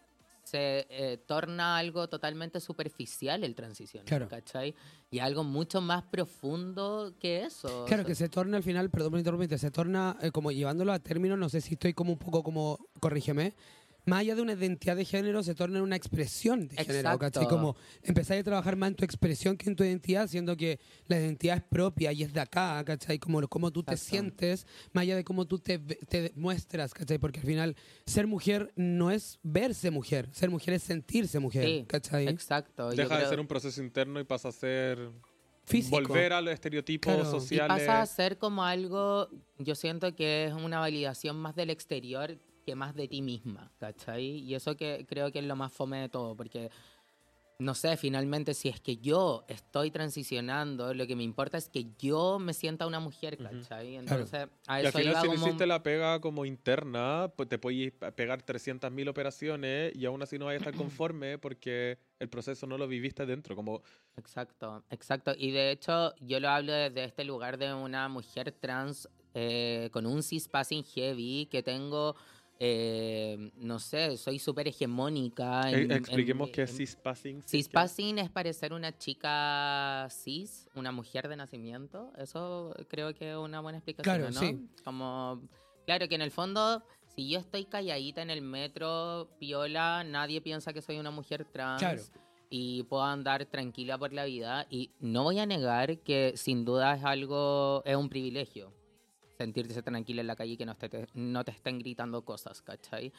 se eh, torna algo totalmente superficial el transición, Claro. ¿cachai? Y algo mucho más profundo que eso. Claro, O que se torna al final, perdón por interrumpirte, se torna eh, como llevándolo a términos, no sé si estoy como un poco como, corrígeme, más allá de una identidad de género, se torna en una expresión de género, Exacto. ¿cachai? Como empezáis a trabajar más en tu expresión que en tu identidad, siendo que la identidad es propia y es de acá, ¿cachai? Como cómo tú te Exacto. sientes, más allá de cómo tú te, te muestras, ¿cachai? Porque al final, ser mujer no es verse mujer, ser mujer es sentirse mujer, Sí, ¿cachai? Exacto. yo Deja de creo- ser un proceso interno y pasa a ser Físico. volver a los estereotipos Claro. Y Y sociales. pasa a ser como algo, yo siento que es una validación más del exterior que más de ti misma, ¿cachai? Y eso que creo que es lo más fome de todo, porque, no sé, finalmente si es que yo estoy transicionando, lo que me importa es que yo me sienta una mujer, ¿cachai? Entonces, a Y al eso final, iba si no como... hiciste la pega como interna, pues te puedes pegar 300.000 operaciones y aún así no vas a estar [CLEARS THROAT] conforme porque el proceso no lo viviste dentro. Como, Exacto, exacto. Y de hecho, yo lo hablo desde este lugar de una mujer trans eh, con un cispassing heavy que tengo, eh, no sé, soy súper hegemónica. eh, en- expliquemos en- qué es cispassing. Cispassing es parecer una chica cis, una mujer de nacimiento. Eso creo que es una buena explicación, Claro, ¿no? sí. Como, claro que en el fondo, si yo estoy calladita en el metro, piola, nadie piensa que soy una mujer trans. Claro. Y puedo andar tranquila por la vida. Y no voy a negar que sin duda es algo, es un privilegio. Sentirse tranquila en la calle y que no te, no te estén gritando cosas, ¿cachai?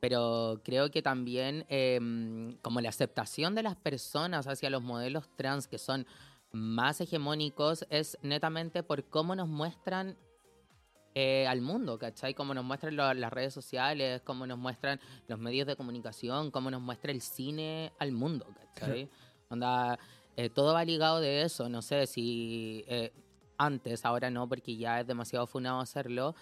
Pero creo que también em, como la aceptación de las personas hacia los modelos trans que son más hegemónicos es netamente por cómo nos muestran eh, al mundo, ¿cachai? Cómo nos muestran lo- las redes sociales, cómo nos muestran los medios de comunicación, cómo nos muestra el cine al mundo, ¿cachai? Onda, eh, todo va ligado de eso. No sé si eh, antes, ahora no, porque ya es demasiado funado hacerlo.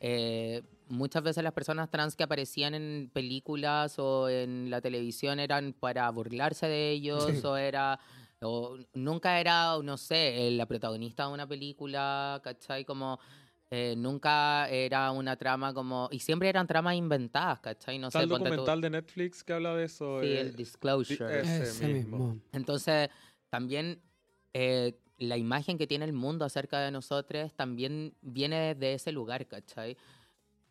eh, muchas veces las personas trans que aparecían en películas o en la televisión eran para burlarse de ellos Sí. o era o nunca era no sé eh, la protagonista de una película ¿cachai? como eh, nunca era una trama como y siempre eran tramas inventadas ¿cachai? no Está sé el ponte tú- documental de Netflix que habla de eso. sí, eh, el disclosure Ese mismo. entonces, también eh, la imagen que tiene el mundo acerca de nosotros también viene de ese lugar, ¿cachai?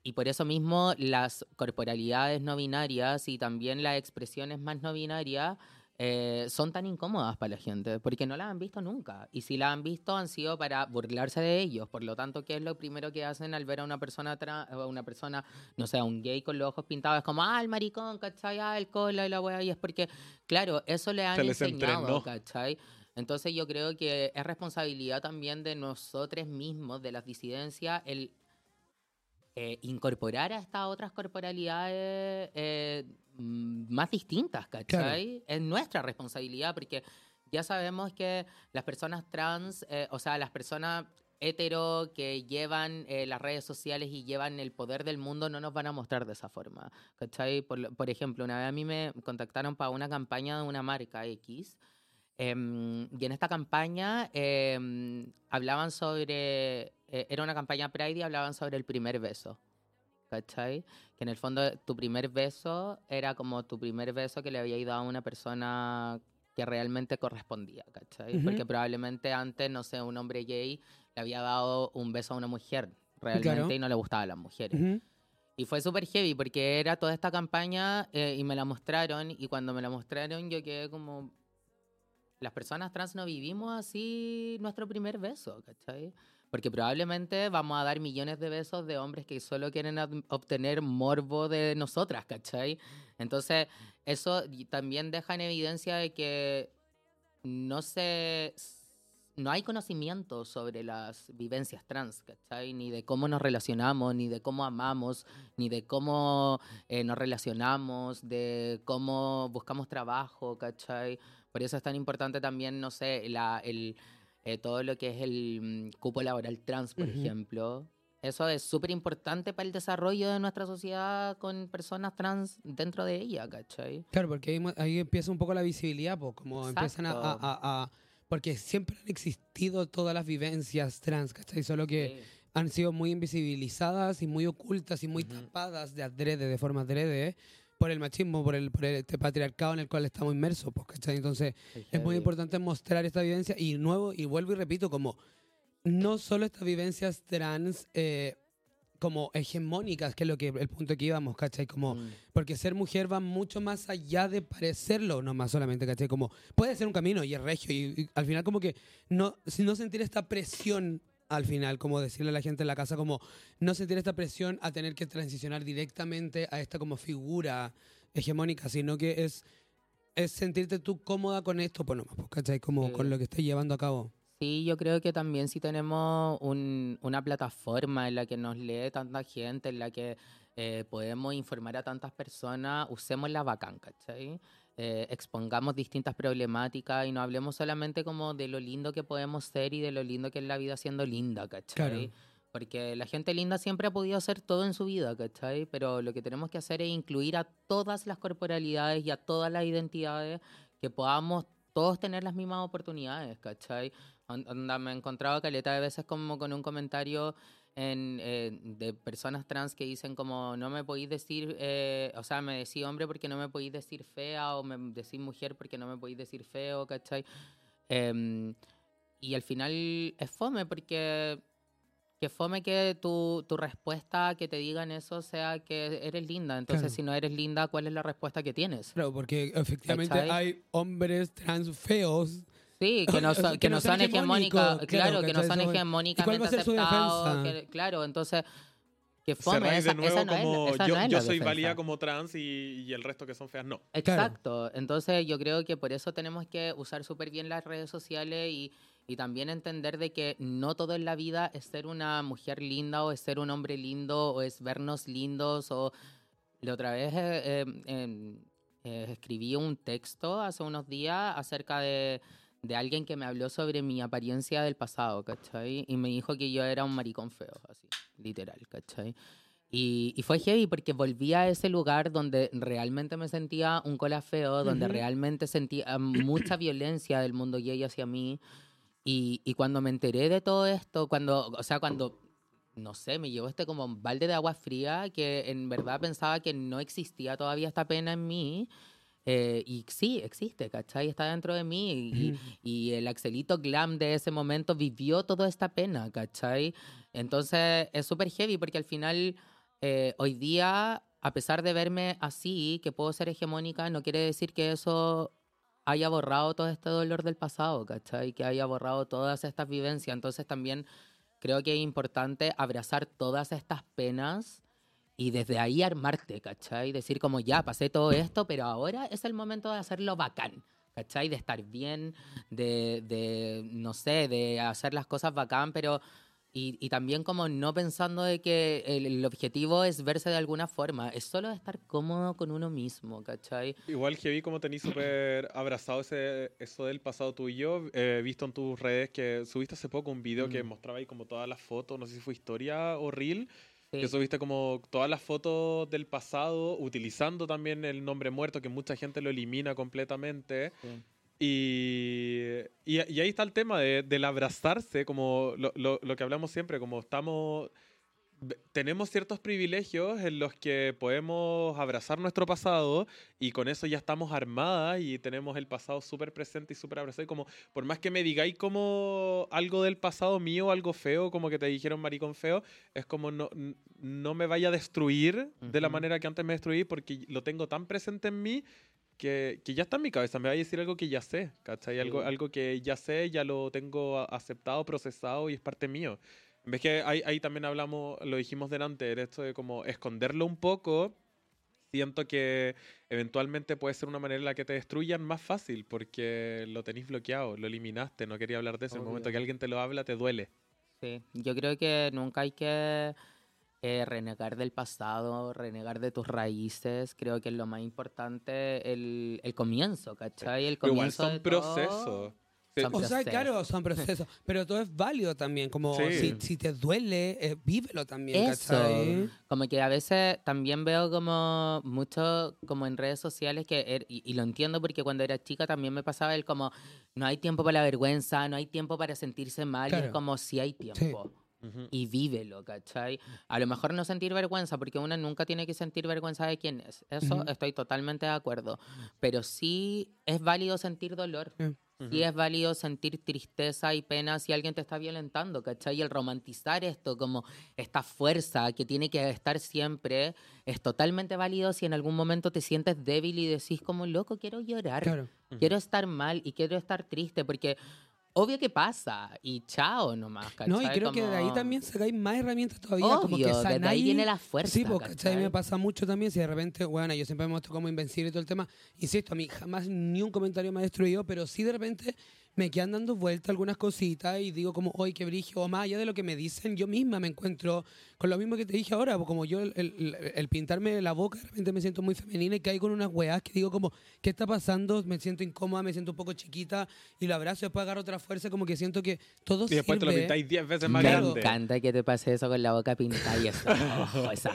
Y por eso mismo las corporalidades no binarias y también las expresiones más no binarias eh, son tan incómodas para la gente, porque no las han visto nunca. Y si las han visto, han sido para burlarse de ellos. Por lo tanto, ¿qué es lo primero que hacen al ver a una persona, a una persona no sé, a un gay con los ojos pintados? Es como, ah, el maricón, ¿cachai? Ah, el cola y la wea. Y es porque, claro, eso le han Se enseñado. ¿cachai? Entonces yo creo que es responsabilidad también de nosotros mismos, de las disidencias, el eh, incorporar a estas otras corporalidades eh, mm, más distintas, ¿cachai? Es nuestra responsabilidad porque ya sabemos que las personas trans, eh, o sea, las personas hetero que llevan eh, las redes sociales y llevan el poder del mundo no nos van a mostrar de esa forma, ¿cachai? Por, por ejemplo, una vez a mí me contactaron para una campaña de una marca X Em, y en esta campaña em, hablaban sobre, eh, era una campaña Pride y hablaban sobre el primer beso. ¿Cachai? Que en el fondo tu primer beso era como tu primer beso que le había dado a una persona que realmente correspondía, ¿cachai? Ujú. Porque probablemente antes, no sé, un hombre gay le había dado un beso a una mujer realmente Claro. y no le gustaban las mujeres. Ujú. Y fue súper heavy porque era toda esta campaña eh, y me la mostraron y cuando me la mostraron yo quedé como... Las personas trans no vivimos así nuestro primer beso, ¿cachai? Porque probablemente vamos a dar millones de besos de hombres que solo quieren ob- obtener morbo de nosotras, ¿cachai? Entonces, eso también deja en evidencia de que no se no hay conocimiento sobre las vivencias trans, ¿cachai? Ni de cómo nos relacionamos, ni de cómo amamos, ni de cómo eh, nos relacionamos, de cómo buscamos trabajo, ¿cachai? Por eso es tan importante también, no sé, la, el, eh, todo lo que es el mm, cupo laboral trans, por Ujú. ejemplo. Eso es súper importante para el desarrollo de nuestra sociedad con personas trans dentro de ella, ¿cachai? Claro, porque ahí, ahí empieza un poco la visibilidad, pues, como empiezan a, a- Exacto. a- Porque siempre han existido todas las vivencias trans, ¿cachai? Solo que Sí. han sido muy invisibilizadas y muy ocultas y muy Ujú. tapadas de adrede, de forma adrede, por el machismo, por el, por el- este patriarcado en el cual estamos inmersos, pues, ¿cachai? Entonces, es muy importante mostrar esta vivencia y nuevo, y vuelvo y repito, como no solo estas vivencias trans eh, como hegemónicas, que es lo que el punto que íbamos, ¿cachai? Como, Mm. porque ser mujer va mucho más allá de parecerlo, no más solamente, ¿cachai? Como puede ser un camino y es regio y, y al final como que no, si no sentir esta presión al final, como decirle a la gente en la casa, como no sentir esta presión a tener que transicionar directamente a esta como figura hegemónica, sino que es, es sentirte tú cómoda con esto, pues nomás, pues, ¿cachai? Como Sí. con lo que estás llevando a cabo. Sí, yo creo que también si tenemos un- una plataforma en la que nos lee tanta gente, en la que eh, podemos informar a tantas personas, usémosla bacán, ¿cachai? Eh, expongamos distintas problemáticas y no hablemos solamente como de lo lindo que podemos ser y de lo lindo que es la vida siendo linda, ¿cachai? Claro. Porque la gente linda siempre ha podido hacer todo en su vida, ¿cachai? Pero lo que tenemos que hacer es incluir a todas las corporalidades y a todas las identidades que podamos todos tener las mismas oportunidades, ¿cachai? On- Onda, me he encontrado caleta de veces como con un comentario en, eh, de personas trans que dicen como no me podéis decir, eh, o sea, me decís hombre porque no me podéis decir fea o me decís mujer porque no me podéis decir feo, ¿cachai? Em, y al final es fome porque que fome que tu, tu respuesta que te digan eso sea que eres linda. Entonces, Claro. si no eres linda, ¿cuál es la respuesta que tienes? Claro, porque efectivamente ¿Cachai? hay hombres trans feos. Sí, que no [LAUGHS] O sea, son, que no son hegemónicos, hegemónicas, claro, claro, que no son Eso- ¿y hegemónicamente cuál va a ser su aceptados, defensa? que- claro, entonces, que fome, esa, de nuevo esa no es, como la- esa yo, no es yo soy válida como trans y, y el resto que son feas no. Exacto. Entonces yo creo que por eso tenemos que usar súper bien las redes sociales y, y también entender de que no todo en la vida es ser una mujer linda o es ser un hombre lindo o es vernos lindos o... La otra vez eh, eh, em, eh, escribí un texto hace unos días acerca de, de alguien que me habló sobre mi apariencia del pasado, ¿cachai? Y me dijo que yo era un maricón feo, así, literal, ¿cachai? Y, y fue heavy porque volví a ese lugar donde realmente me sentía un cola feo, donde Ujú. realmente sentía mucha [CLEARS THROAT] violencia del mundo gay hacia mí. Y, y cuando me enteré de todo esto, cuando, o sea, cuando, no sé, me llegó este como un balde de agua fría que en verdad pensaba que no existía todavía esta pena en mí. Eh, y sí, existe, ¿cachai? Está dentro de mí. Y, el Axelito Glam de ese momento vivió toda esta pena, ¿cachai? Entonces es súper heavy porque al final, eh, hoy día, a pesar de verme así, que puedo ser hegemónica, no quiere decir que eso haya borrado todo este dolor del pasado, ¿cachai? Que haya borrado todas estas vivencias. Entonces también creo que es importante abrazar todas estas penas y desde ahí armarte, ¿cachai? Decir como ya, pasé todo esto, pero ahora es el momento de hacerlo bacán. ¿Cachai? De estar bien, de, de, no sé, de hacer las cosas bacán, pero... Y, y también como no pensando de que el, el objetivo es verse de alguna forma, es solo estar cómodo con uno mismo, ¿cachai? Igual que vi como tenéis súper [CLEARS THROAT] abrazado ese, eso del pasado tuyo. He visto en tus redes que subiste hace poco un video que Mm. mostraba ahí como todas las fotos, no sé si fue historia o reel, Sí. que subiste como todas las fotos del pasado, utilizando también el nombre muerto, que mucha gente lo elimina completamente. Sí. Y, y, y ahí está el tema de, del abrazarse, como lo, lo- lo que hablamos siempre, como estamos, tenemos ciertos privilegios en los que podemos abrazar nuestro pasado y con eso ya estamos armadas y tenemos el pasado súper presente y súper abrazado. Y como, por más que me digáis como algo del pasado mío, algo feo, como que te dijeron maricón feo, es como no, no me vaya a destruir de la manera que antes me destruí porque lo tengo tan presente en mí que, que ya está en mi cabeza, me va a decir algo que ya sé, ¿cachai? Algo, algo que ya sé, ya lo tengo aceptado, procesado y es parte mío. Vez que ahí, ahí también hablamos, lo dijimos delante, de esto de como esconderlo un poco, siento que eventualmente puede ser una manera en la que te destruyan más fácil, porque lo tenéis bloqueado, lo eliminaste, no quería hablar de eso. En el momento que alguien te lo habla, te duele. Sí, yo creo que nunca hay que eh, renegar del pasado, renegar de tus raíces. Creo que es lo más importante el, el comienzo, ¿cachai? El Pero igual comienzo son procesos. Sí, Son O sea, claro, son procesos, [LAUGHS] pero todo es válido también, como Sí. si, si te duele, eh, vívelo también, Eso. ¿cachai? Como que a veces también veo como mucho como en redes sociales que, er- y, y lo entiendo porque cuando era chica también me pasaba el como, no hay tiempo para la vergüenza, no hay tiempo para sentirse mal, y Claro. es como si hay tiempo. Ujú. y vívelo, ¿cachai? A lo mejor no sentir vergüenza, porque uno nunca tiene que sentir vergüenza de quién es. Eso Ujú. estoy totalmente de acuerdo. Pero sí es válido sentir dolor. Sí. Sí es válido sentir tristeza y pena si alguien te está violentando, ¿cachai? Y el romantizar esto como esta fuerza que tiene que estar siempre es totalmente válido si en algún momento te sientes débil y decís como, loco, quiero llorar Claro. quiero estar mal y quiero estar triste porque obvio que pasa y chao nomás, ¿cachai? No, y creo que de ahí también sacáis más herramientas todavía, como que Obvio, desde ahí viene la fuerza, Sí, pues, ¿cachai? ¿cachai? Me pasa mucho también, si de repente, bueno, yo siempre me muestro como invencible y todo el tema. Insisto, a mí jamás ni un comentario me ha destruido, pero sí de repente me quedan dando vuelta algunas cositas y digo como, hoy qué brigio, o más allá de lo que me dicen, yo misma me encuentro con lo mismo que te dije ahora, pues, como yo el, el- el pintarme la boca, de repente me siento muy femenina y caigo con unas weas que digo como, ¿qué está pasando? Me siento incómoda, me siento un poco chiquita y lo abrazo, después agarro otra fuerza, como que siento que todo Y después te lo sirve. pintáis 10 veces más Me grande. encanta que te pase eso con la boca pintada y eso, ojo, [LAUGHS] esa,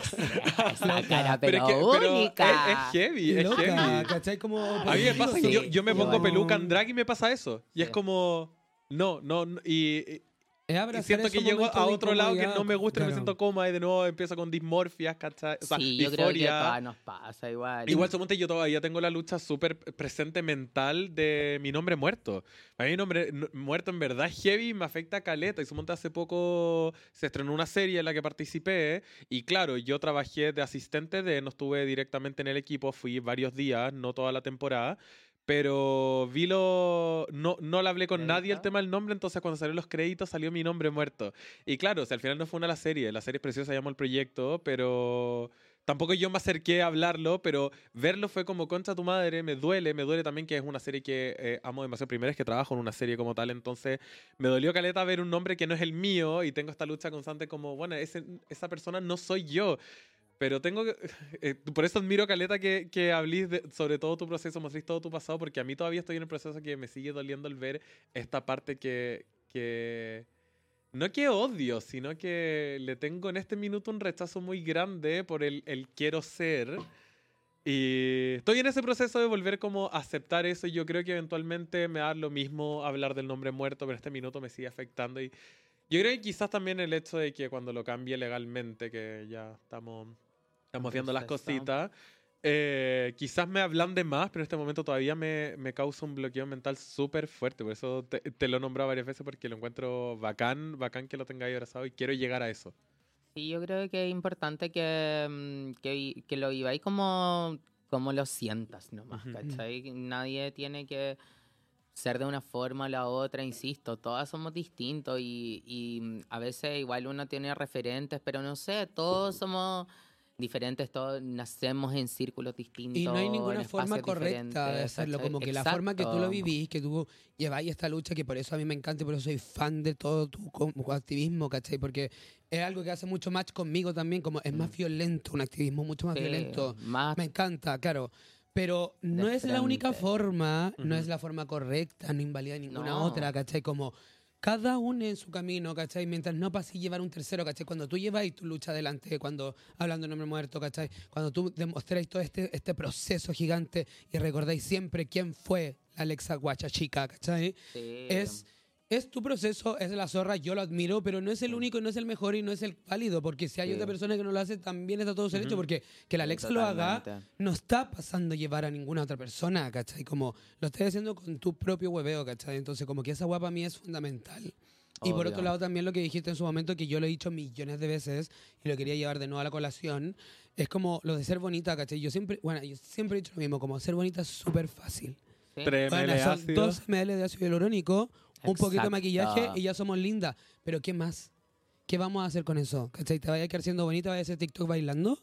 cara, Pero pero, es, que, pero es, única. es heavy, es Loca, heavy. ¿cachai? Como, A mí me pasa que yo, yo me pongo igual. peluca en drag y me pasa eso. Y es. Como. No, no, no, y, y- Es y siento que llego a otro lado que no me gusta y me siento cómoda y de nuevo empiezo con dismorfias, ¿cachai? O sea, sí, yo creo que todas nos pasa igual. Igual, suponte, yo todavía tengo la lucha súper presente mental de mi nombre muerto. A mí mi nombre muerto en verdad es heavy y me afecta a caleta. Y suponte hace poco se estrenó una serie en la que participé. Y claro, yo trabajé de asistente de, no estuve directamente en el equipo, fui varios días, no toda la temporada. Pero vi lo. No, no le hablé con nadie el tema del nombre, entonces cuando salieron los créditos salió mi nombre muerto. Y claro, o sea, al final no fue una la serie, la serie es preciosa, llamó el proyecto, pero tampoco yo me acerqué a hablarlo, pero verlo fue como contra tu madre, me duele, me duele también que es una serie que eh, amo demasiado. Primero es que trabajo en una serie como tal, entonces me dolió caleta ver un nombre que no es el mío y tengo esta lucha constante como, bueno, ese- esa persona no soy yo. Pero tengo que. [LAUGHS] eh, por eso admiro, Caleta, que, que hablís de- sobre todo tu proceso, mostrís todo tu pasado, porque a mí todavía estoy en el proceso que me sigue doliendo el ver esta parte que. que no que odio, sino que le tengo en este minuto un rechazo muy grande por el, el quiero ser. Y estoy en ese proceso de volver como a aceptar eso y yo creo que eventualmente me da lo mismo hablar del nombre muerto, pero este minuto me sigue afectando y yo creo que quizás también el hecho de que cuando lo cambie legalmente, que ya estamos, estamos viendo las cositas, eh, quizás me ablande más, pero en este momento todavía me, me causa un bloqueo mental súper fuerte. Por eso te, te lo he nombrado varias veces porque lo encuentro bacán, bacán que lo tengáis abrazado y quiero llegar a eso. Sí, yo creo que es importante que, mm, que, que lo viváis como, como lo sientas nomás. ¿cachai? Nadie tiene que ser de una forma o la otra, insisto, todas somos distintos y, y mm, a veces igual uno tiene referentes, pero no sé, todos somos diferentes, todos nacemos en círculos distintos. Y no hay ninguna forma correcta de hacerlo, como que la forma que tú lo Exacto. vivís, que tú lleváis esta lucha, que por eso a mí me encanta y por eso soy fan de todo tu activismo, ¿cachai? Porque es algo que hace mucho match conmigo también, como es más Mm. violento, un activismo mucho más Sí, violento. más Me encanta, claro. Pero no es la única forma, no es la forma correcta, no invalida ninguna No. otra, ¿cachai? Como cada uno en su camino, ¿cachai? Mientras no pase llevar un tercero, ¿cachai? Cuando tú llevas tu lucha adelante, cuando hablando de nombre muerto, ¿cachai? Cuando tú demostráis todo este, este proceso gigante y recordáis siempre quién fue la Alexa Guacha chica, ¿cachai? sí, Es, es tu proceso, es la zorra, yo lo admiro, pero no es el único, no es el mejor y no es el válido, porque si hay Sí. otra persona que no lo hace, también está todo su derecho, Ujú. porque que la Alexa lo haga no está pasando a llevar a ninguna otra persona, ¿cachai? Como lo estás haciendo con tu propio hueveo, ¿cachai? Entonces, como que esa guapa a mí es fundamental. Y por otro lado, también lo que dijiste en su momento, que yo lo he dicho millones de veces y lo quería llevar de nuevo a la colación, es como lo de ser bonita, ¿cachai? Yo siempre, bueno, yo siempre he dicho lo mismo, como ser bonita es súper fácil. Sí. 3 Bueno, ml son ácido. 2 ml de ácido hialurónico, un poquito de maquillaje y ya somos lindas. Pero ¿qué más? ¿Qué vamos a hacer con eso? ¿Cachai? ¿Te vaya a quedar siendo bonita? ¿Vaya a hacer TikTok bailando?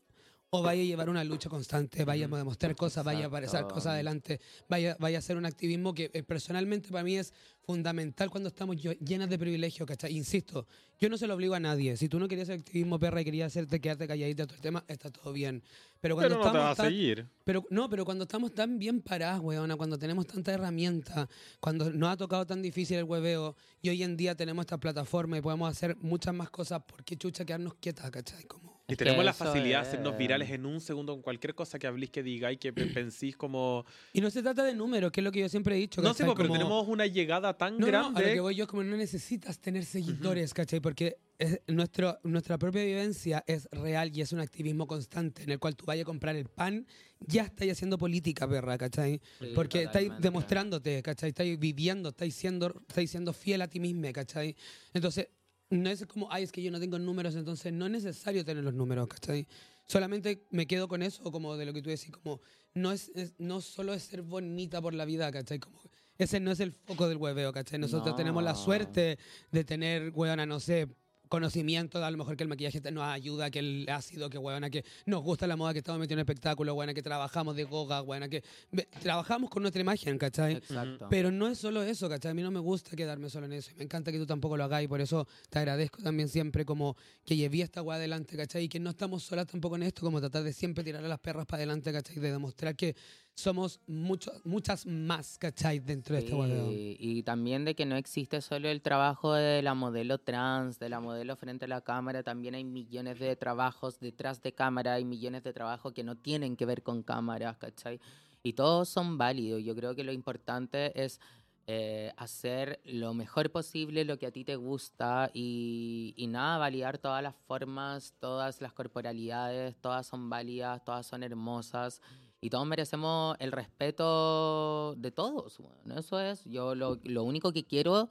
¿O vaya a llevar una lucha constante? ¿Vaya a demostrar cosas? ¿Vaya a aparecer cosas adelante? ¿Vaya, vaya a hacer un activismo que eh, personalmente para mí es fundamental cuando estamos llenas de privilegios, ¿cachai? Insisto, yo no se lo obligo a nadie. Si tú no querías hacer activismo, perra, y querías hacerte quedarte calladita todo el tema, está todo bien. Pero cuando Pero no te estamos va a tan- seguir. pero no, pero cuando estamos tan bien paradas, weona, cuando tenemos tanta herramienta, cuando nos ha tocado tan difícil el hueveo y hoy en día tenemos esta plataforma y podemos hacer muchas más cosas, ¿por qué chucha quedarnos quietas, cachai? Como... Y tenemos la facilidad de hacernos es- virales en un segundo con cualquier cosa que habléis, que digáis, que pe- pensís como... Y no se trata de números, que es lo que yo siempre he dicho, No sé, ¿cachai? po, pero Como- tenemos una llegada tan No, no, no, a lo grande. que voy yo es como no necesitas tener seguidores, ¿cachai? Porque es- nuestro, nuestra propia vivencia es real y es un activismo constante en el cual tú vayas a comprar el pan, ya estáis haciendo política, perra, ¿cachai? Sí, Porque estáis demostrándote, ¿cachai? Estáis viviendo, estáis siendo, estáis siendo fiel a ti misma, ¿cachai? Entonces, no es como, ay, es que yo no tengo números, entonces no es necesario tener los números, ¿cachai? Solamente me quedo con eso, como de lo que tú decís, como no es, es- no solo es ser bonita por la vida, ¿cachai? Como ese no es el foco del hueveo, ¿cachai? Nosotros No. tenemos la suerte de tener, huevona, no sé, conocimiento, a lo mejor que el maquillaje nos ayuda, que el ácido, que huevona, que nos gusta la moda, que estamos metidos en espectáculo, huevona, que trabajamos de goga, huevona, que ve- trabajamos con nuestra imagen, ¿cachai? Exacto. Pero no es solo eso, ¿cachai? A mí no me gusta quedarme solo en eso. y Me encanta que tú tampoco lo hagas y por eso te agradezco también siempre como que llevé esta weá adelante, ¿cachai? Y que no estamos solas tampoco en esto, como tratar de siempre tirar a las perras para adelante, ¿cachai? De demostrar que somos mucho, muchas más, ¿cachai? Dentro de este. Sí, y también de que no existe solo el trabajo de la modelo trans, de la modelo frente a la cámara, también hay millones de trabajos detrás de cámara, hay millones de trabajos que no tienen que ver con cámaras, ¿cachai? Y todos son válidos. Yo creo que lo importante es eh, hacer lo mejor posible lo que a ti te gusta y, y nada, validar todas las formas, todas las corporalidades, todas son válidas, todas son hermosas y todos merecemos el respeto de todos. bueno, eso es, yo lo, lo único que quiero,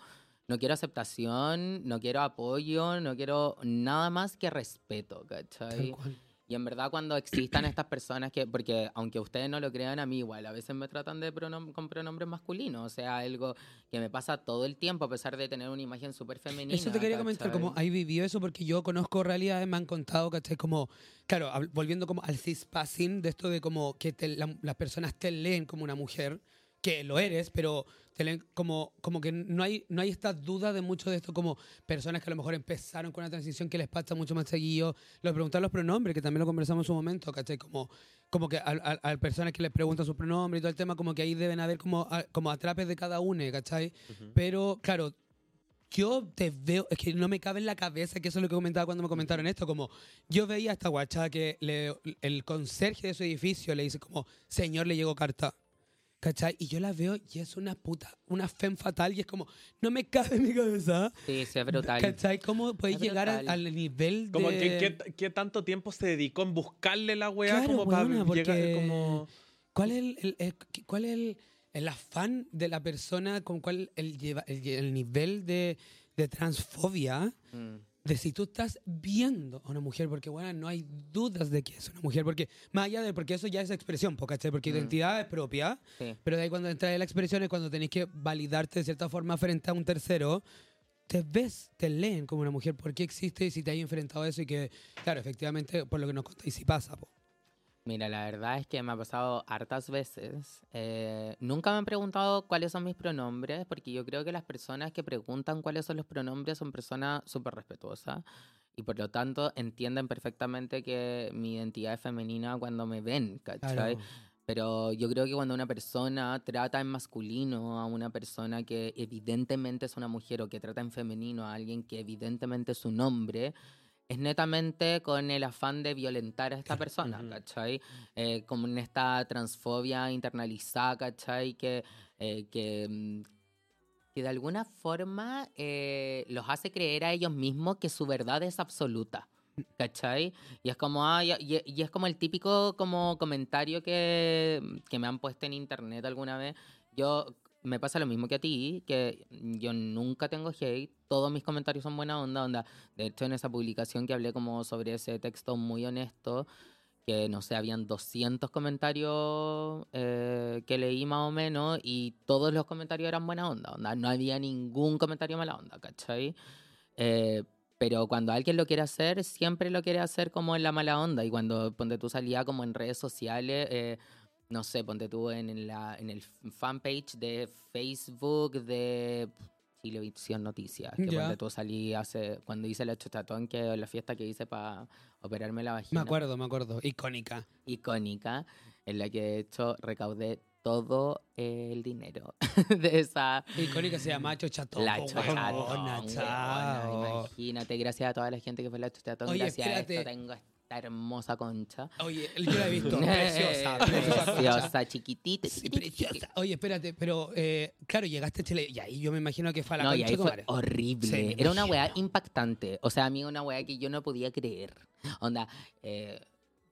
no quiero aceptación, no quiero apoyo, no quiero nada más que respeto, Tal ¿cachai? cual. Y en verdad cuando existan estas personas que, porque aunque ustedes no lo crean a mí igual, a veces me tratan de pronom- con pronombres masculinos, o sea, algo que me pasa todo el tiempo a pesar de tener una imagen súper femenina. Eso te quería comentar, como ¿cachai? ahí vivió eso, porque yo conozco realidades, me han contado, ¿cachai? Como, claro, volviendo como al cispassing, de esto de como que te- la- las personas te leen como una mujer, que lo eres, pero como, como que no hay, no hay esta duda de mucho de esto, como personas que a lo mejor empezaron con una transición que les pasa mucho más seguido, lo preguntar los pronombres, que también lo conversamos en su momento, ¿cachai? Como, como que a, a- a personas que les preguntan sus pronombres y todo el tema, como que ahí deben haber como, a- como atrapes de cada uno, ¿cachai? Pero, claro, yo te veo, es que no me cabe en la cabeza, que eso es lo que comentaba cuando me comentaron esto, como yo veía a esta guacha que le- el conserje de su edificio le dice como, señor, le llegó carta. ¿Cachai? Y yo la veo y es una puta, una femme fatal y es como, no me cabe en mi cabeza. Sí, sí, es brutal. ¿Cachai? ¿Cómo puedes Es llegar al, al nivel de... Como que qué, qué tanto tiempo se dedicó en buscarle la weá Claro, como para weona, llegar porque- como... ¿Cuál es el, el- el- cuál es el, el afán de la persona con cuál el, lleva, el, el nivel de, de transfobia Mm. De si tú estás viendo a una mujer, porque bueno, no hay dudas de que es una mujer, porque más allá de, porque eso ya es expresión. Porque Mm. identidad es propia, Sí. pero de ahí cuando entra en la expresión es cuando tenéis que validarte de cierta forma frente a un tercero, te ves, te leen como una mujer, ¿por qué existe? Y si te hay enfrentado a eso y que, claro, efectivamente, por lo que nos contáis, sí pasa, po. Mira, la verdad es que me ha pasado hartas veces. Eh, nunca me han preguntado cuáles son mis pronombres, porque yo creo que las personas que preguntan cuáles son los pronombres son personas súper respetuosas y por lo tanto entienden perfectamente que mi identidad es femenina cuando me ven, ¿cachai? Claro. Pero yo creo que cuando una persona trata en masculino a una persona que evidentemente es una mujer o que trata en femenino a alguien que evidentemente es un hombre, es netamente con el afán de violentar a esta persona. ¿cachai? Eh, como en esta transfobia internalizada, ¿cachai? Que, eh, que, mm, que de alguna forma eh, los hace creer a ellos mismos que su verdad es absoluta. ¿Cachai? Y es como, ah, y- y es como el típico como comentario que, que me han puesto en internet alguna vez. Yo me pasa lo mismo que a ti, que yo nunca tengo hate, todos mis comentarios son buena onda, onda. De hecho, en esa publicación que hablé como sobre ese texto muy honesto, que no sé, habían 200 comentarios eh, que leí más o menos y todos los comentarios eran buena onda, onda. No había ningún comentario mala onda, ¿cachai? Eh, pero cuando alguien lo quiere hacer, siempre lo quiere hacer como en la mala onda. Y cuando ponte tú salía como en redes sociales, eh, no sé, ponte tú en, la, en el fanpage de Facebook de Chilevisión Noticias. Que Ya. ponte tú salí hace, cuando hice la chuchatón, que la fiesta que hice para operarme la vagina Me acuerdo, me acuerdo. Icónica. icónica en la que de hecho recaudé todo el dinero [LAUGHS] de esa Icónica se llama Chochatón. la chochatón, imagínate gracias a toda la gente que fue a la chochatón gracias a espérate. esto tengo esta hermosa concha Oye, yo la he visto. [LAUGHS] preciosa, [LAUGHS] preciosa. chiquitita Sí, preciosa. Oye, espérate, pero eh, claro, llegaste a Chile y ahí yo me imagino que fue a la no, y concha ahí tu fue madre. horrible. Sí, Era una weá impactante. O sea, a mí una weá que yo no podía creer. Onda, eh,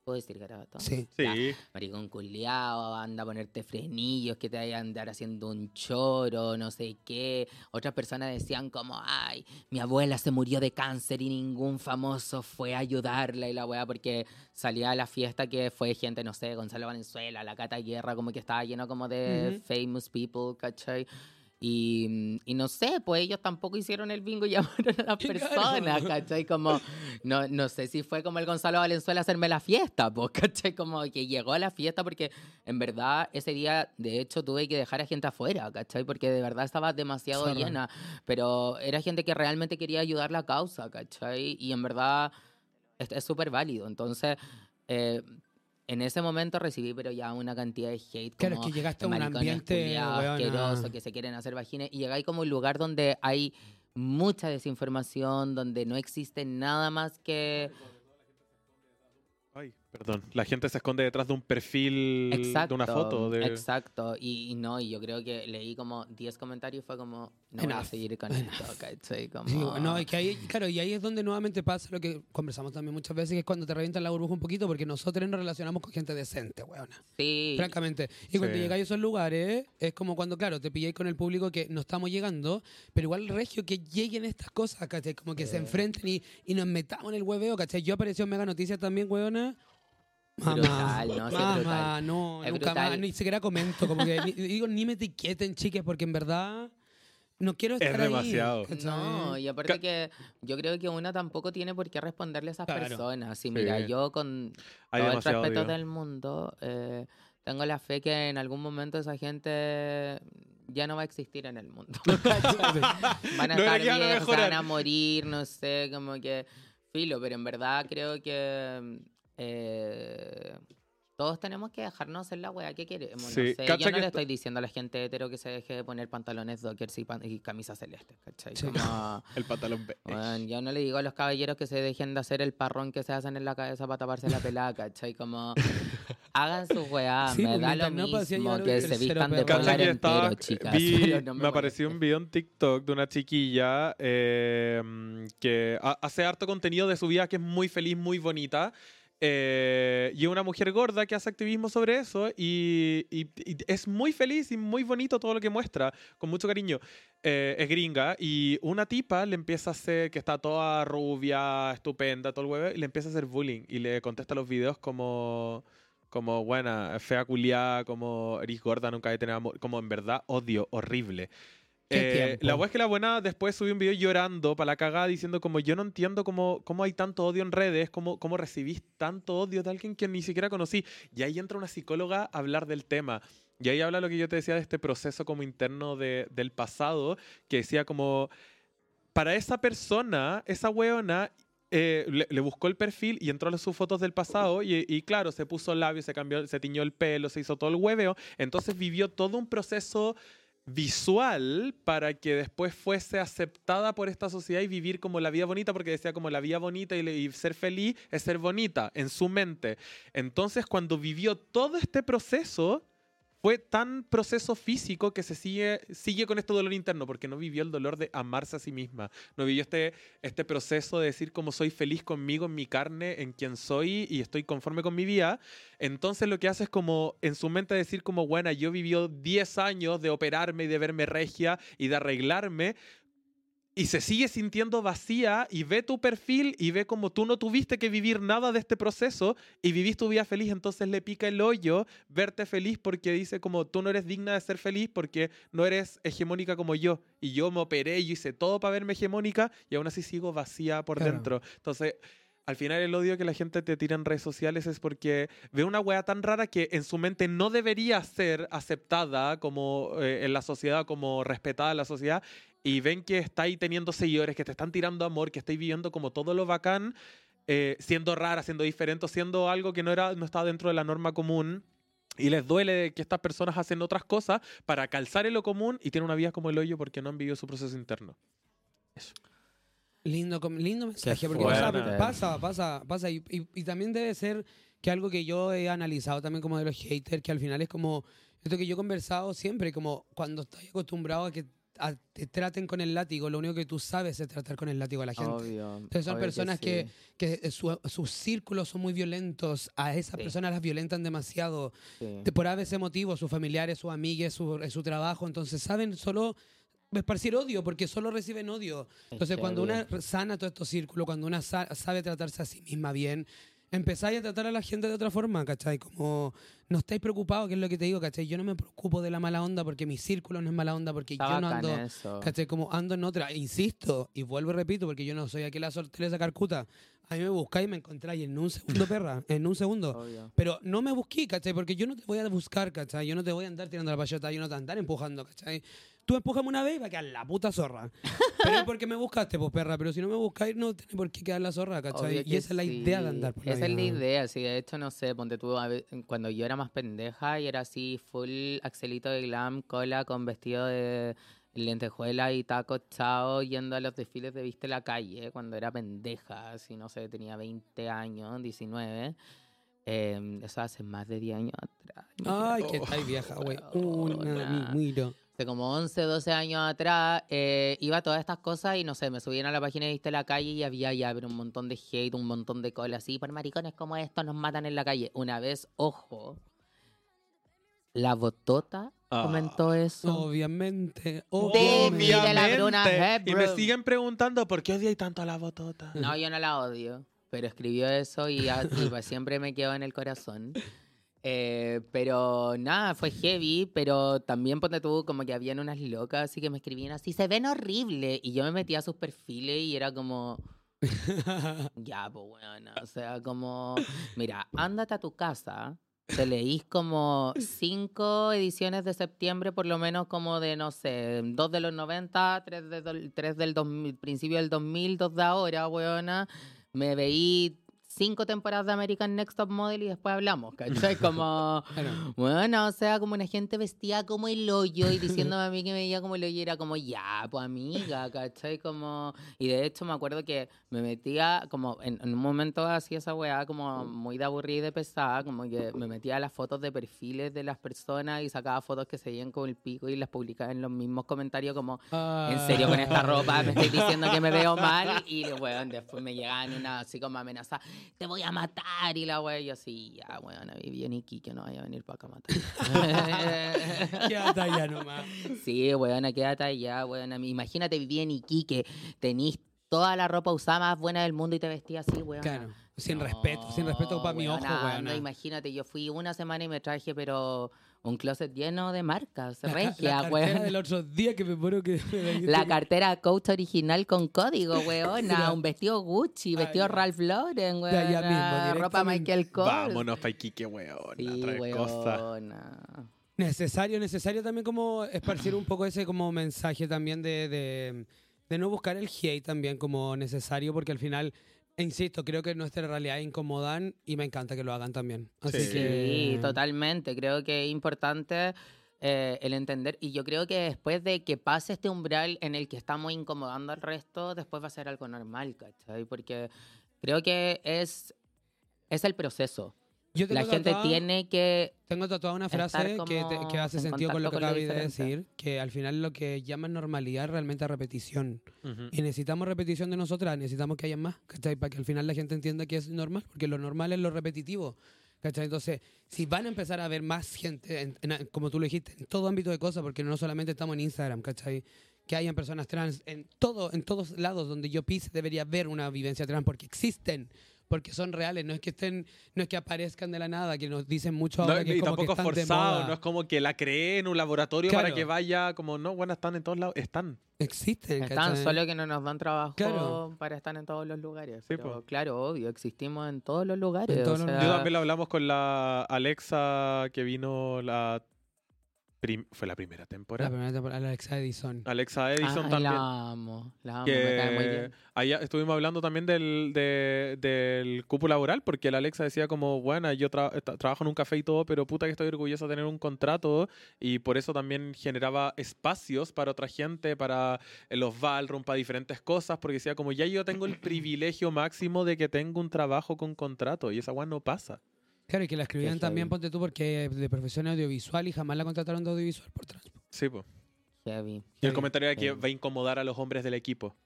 ¿puedo decir garabato? Sí. Sí. Ya, maricón culiao, anda a ponerte frenillos, que te vayan a andar haciendo un choro, no sé qué. Otras personas decían como, ay, mi abuela se murió de cáncer y ningún famoso fue a ayudarla y la weá, porque salía a la fiesta que fue gente, no sé, Gonzalo Valenzuela, la Cata Guerra, como que estaba lleno como de famous people, ¿cachai? Y, y no sé, pues ellos tampoco hicieron el bingo y [LAUGHS] llamaron a las personas, ¿cachai? Como, no, no sé si fue como el Gonzalo Valenzuela hacerme la fiesta, pues, [LAUGHS] ¿cachai? Como que llegó a la fiesta porque en verdad ese día, de hecho, tuve que dejar a gente afuera, ¿cachai? Porque de verdad estaba demasiado Zorra. llena, pero era gente que realmente quería ayudar la causa, ¿cachai? Y en verdad es es súper válido. Entonces, eh, en ese momento recibí, pero ya una cantidad de hate. Claro, como es que llegaste a un ambiente, asqueroso, que se quieren hacer vagines, y llegáis como a un lugar donde hay mucha desinformación, donde no existe nada más que... Perdón. La gente se esconde detrás de un perfil Exacto, de una foto. De... Exacto, y, y no, y yo creo que leí como 10 comentarios y fue como, no voy a Enough, seguir con esto, ¿cachai? Como... No, y que ahí, claro, y ahí es donde nuevamente pasa lo que conversamos también muchas veces, que es cuando te revientan la burbuja un poquito, porque nosotros nos relacionamos con gente decente, weona. Sí, Francamente. Y cuando Sí. llegáis a esos lugares, es como cuando, claro, te pilláis con el público que no estamos llegando, pero igual regio que lleguen estas cosas, ¿cachai? Como que se enfrenten y, y nos metamos en el hueveo, ¿cachai? Yo apareció en Mega Noticias también, weona. Mamá, Brutal, ¿no? Sí, mamá, brutal. no, Es nunca brutal. más, ni siquiera comento, como que ni- digo, ni me etiqueten, chiques, porque en verdad no quiero estar ahí, demasiado. ¿cachai? No, y aparte que yo creo que una tampoco tiene por qué responderle a esas Claro. personas. Sí, mira, Sí. yo con Hay todo el respeto odio. del mundo, eh, tengo la fe que en algún momento esa gente ya no va a existir en el mundo. [LAUGHS] [LAUGHS] van a No, estar ya van a viejos, se van a morir, no sé, como que filo, pero en verdad creo que eh, todos tenemos que dejarnos en la wea que queremos. Sí, No sé, yo no que le esto- estoy diciendo a la gente hetero que se deje de poner pantalones dockers y, pan- y camisas celestes, ¿cachai? Sí. Como, [LAUGHS] El pantalón beige. Weón, yo no le digo a los caballeros que se dejen de hacer el parrón que se hacen en la cabeza para taparse la pelada, ¿cachai? Como hagan su weá, [LAUGHS] Sí, me pues, da lo no mismo que se vistan de polar entero, estaba- chicas. vi- [LAUGHS] no me apareció un video en TikTok de una chiquilla eh, que ha- hace harto contenido de su vida que es muy feliz, muy bonita. Eh, y una mujer gorda que hace activismo sobre eso y, y- y es muy feliz y muy bonito todo lo que muestra, con mucho cariño. Eh, es gringa y una tipa le empieza a hacer, que está toda rubia, estupenda, todo el huevo, y le empieza a hacer bullying y le contesta los videos como como buena, fea culiada, como eres gorda, nunca he tenido amor, como en verdad odio, horrible. ¿Qué Eh, la wea es que la buena después subió un video llorando para la cagada diciendo como yo no entiendo cómo, cómo hay tanto odio en redes, cómo, cómo recibís tanto odio de alguien que ni siquiera conocí. Y ahí entra una psicóloga a hablar del tema. Y ahí habla lo que yo te decía de este proceso como interno de- del pasado, que decía como, para esa persona, esa weona, eh, le, le buscó el perfil y entró a sus fotos del pasado y, y claro, se puso labios, se cambió, se tiñó el pelo, se hizo todo el hueveo. Entonces vivió todo un proceso visual para que después fuese aceptada por esta sociedad y vivir como la vida bonita, porque decía como la vida bonita y, ser feliz es ser bonita en su mente. Entonces cuando vivió todo este proceso, fue tan proceso físico que se sigue, sigue con este dolor interno, porque no vivió el dolor de amarse a sí misma. No vivió este, este proceso de decir como soy feliz conmigo, en mi carne, en quien soy y estoy conforme con mi vida. Entonces lo que hace es como en su mente decir como, bueno, yo vivió 10 años de operarme y de verme regia y de arreglarme. Y se sigue sintiendo vacía y ve tu perfil y ve como tú no tuviste que vivir nada de este proceso y viviste tu vida feliz, entonces le pica el hoyo verte feliz porque dice como tú no eres digna de ser feliz porque no eres hegemónica como yo. Y yo me operé y yo hice todo para verme hegemónica y aún así sigo vacía por Claro. dentro. Entonces, al final el odio que la gente te tira en redes sociales es porque ve una wea tan rara que en su mente no debería ser aceptada como eh, en la sociedad, como respetada en la sociedad, y ven que está ahí teniendo seguidores, que te están tirando amor, que estáis viviendo como todo lo bacán, eh, siendo rara, siendo diferente, siendo algo que no, era, no estaba dentro de la norma común. Y les duele que estas personas hacen otras cosas para calzar en lo común y tienen una vida como el hoyo porque no han vivido su proceso interno. Lindo, lindo mensaje, porque o fuerte. sea, pasa, pasa, pasa. Y, y- y también debe ser que algo que yo he analizado también como de los haters, que al final es como esto que yo he conversado siempre, como cuando estás acostumbrado a que a- te traten con el látigo, lo único que tú sabes es tratar con el látigo a la gente. Obvio. Entonces son obvio personas que, sí, que su- sus círculos son muy violentos, a esas Sí. personas las violentan demasiado, sí. por ese motivo, sus familiares, sus amigues, su, su trabajo, entonces saben solo esparcir odio, porque solo reciben odio. Es Entonces, cuando una sana todos estos círculos, cuando una sa- sabe tratarse a sí misma bien, empezáis a tratar a la gente de otra forma, ¿cachai? Como no estáis preocupados, que es lo que te digo, ¿cachai? Yo no me preocupo de la mala onda porque mi círculo no es mala onda, porque yo no ando, eso. ¿cachai? Como ando en otra. Insisto, y vuelvo y repito, porque yo no soy aquí la sortera de Carcuta. A mí me buscáis y me encontráis en un segundo, [LAUGHS] perra, en un segundo. Obvio. Pero no me busqué, ¿cachai? Porque yo no te voy a buscar, ¿cachai? Yo no te voy a andar tirando la payota, yo no te voy a andar empujando, ¿cachai? Tú empújame una vez y va a quedar la puta zorra. Pero es porque me buscaste, pues perra. Pero si no me buscáis, no tiene por qué quedar la zorra, ¿cachai? Obvio Y que esa es la sí. idea de andar por la Esa es la idea, sí. De hecho, no sé, ponte tú, a cuando yo era más pendeja y era así, full axelito de glam, cola con vestido de lentejuela y taco chao, yendo a los desfiles de Viste la Calle, cuando era pendeja, así, no sé, tenía 20 años, 19. Eh, eso hace más de 10 años atrás. Ay, que estáis vieja, güey. Una, Weona. Hace como 11, 12 años atrás, eh, iba a todas estas cosas y no sé, me subían a la página y viste la calle y había ya pero un montón de hate, un montón de cola así, por maricones como estos nos matan en la calle. Una vez, ojo, la botota Ah. comentó eso. Obviamente. De Obviamente. mira la Bruna. Y me siguen preguntando por qué odiáis tanto a la botota. No, yo no la odio, pero escribió eso y, y pues siempre me quedó en el corazón. Eh, pero nada, fue heavy, pero también ponte tú como que habían unas locas así que me escribían así, se ven horribles. Y yo me metía a sus perfiles y era como, [LAUGHS] ya, pues bueno, o sea, como, mira, ándate a tu casa te leís como cinco ediciones de septiembre, por lo menos como de, no sé, dos de los 90, tres, de, do- tres del 2000, principio del 2000, dos de ahora, weona. Me veí cinco temporadas de American Next Top Model y después hablamos, ¿cachai? [LAUGHS] Como, bueno, o sea, como una gente vestida como el hoyo y [LAUGHS] diciéndome a mí que me veía como el hoyo y era como, ya, pues amiga, ¿cachai? Como, y de hecho me acuerdo que me metía como, en, en un momento hacía esa weá como muy de aburrida y de pesada, como que me metía a las fotos de perfiles de las personas y sacaba fotos que se veían como el pico y las publicaba en los mismos comentarios como, en serio, con esta ropa me estoy diciendo que me veo mal. Y, weón, después me llegaban una así como amenaza, te voy a matar. Y la weón, yo así, ya, weón, viví en Iquique, no vaya a venir para acá a matar. [LAUGHS] Quédate allá nomás. sí, weón, quédate allá, weón. Imagínate, viví en Iquique, tenís toda la ropa usada más buena del mundo y te vestías así, weón. Claro. Sin respeto, sin respeto para mi ojo, no, imagínate, yo fui una semana y me traje, pero un closet lleno de marcas, La, regia, la cartera weón. del otro día que me muero que [LAUGHS] me dijiste La cartera Coach original con código, weona. Un vestido Gucci, vestido. Ralph Lauren, De allá weona. mismo, Ropa. Michael Kors. Vámonos pa' Iquique, weón. Sí, a traer cosas. weona. Necesario, necesario también como esparcir un poco ese como mensaje también de, de, de no buscar el hate también como necesario porque al final, insisto, creo que nuestra realidad incomodan y me encanta que lo hagan también. Así Sí. que... Sí, totalmente. Creo que es importante eh, el entender. Y yo creo que después de que pase este umbral en el que estamos incomodando al resto, después va a ser algo normal, ¿cachai? Porque creo que es, es el proceso. Yo La gente tatuada- tiene que Tengo tatuada una frase que, te- que hace en sentido con lo que acabé de decir, que al final lo que llaman normalidad es realmente repetición. Ujú. Y necesitamos repetición de nosotras, necesitamos que haya más, ¿cachai? Para que al final la gente entienda que es normal, porque lo normal es lo repetitivo, ¿cachai? Entonces, si van a empezar a ver más gente, en- en- como tú lo dijiste, en todo ámbito de cosas, porque no solamente estamos en Instagram, ¿cachai? Que hayan personas trans en todo, en todos lados donde yo pise debería haber una vivencia trans, porque existen, porque son reales, no es que estén, no es que aparezcan de la nada, que nos dicen mucho No, ahora que y es como que tampoco están de forzado, no es como que la cree en un laboratorio para que vaya, como no, bueno, están en todos lados, están. Existen, Están, ¿cachai? solo que no nos dan trabajo Claro. para estar en todos los lugares. Sí, Pero, claro, obvio, existimos en todos los lugares. En todos o los sea, Yo también lo hablamos con la Alexa que vino la fue la primera La temporada. primera temporada, la Alexa Edison. Alexa Edison ay, también. La amo, la amo, me cae muy que bien. allá estuvimos hablando también del, de- del cupo laboral, porque la Alexa decía como, bueno, yo tra- tra- trabajo en un café y todo, pero puta que estoy orgullosa de tener un contrato y por eso también generaba espacios para otra gente, para eh, los ballroom, para diferentes cosas, porque decía como, ya yo tengo el [CLEARS THROAT] privilegio máximo de que tengo un trabajo con contrato y esa weá no pasa. Claro, y que la escribían también, ponte tú, porque de profesión audiovisual y jamás la contrataron de audiovisual por trans. Sí. Heavy. Y el Heavy. comentario era que va a incomodar a los hombres del equipo.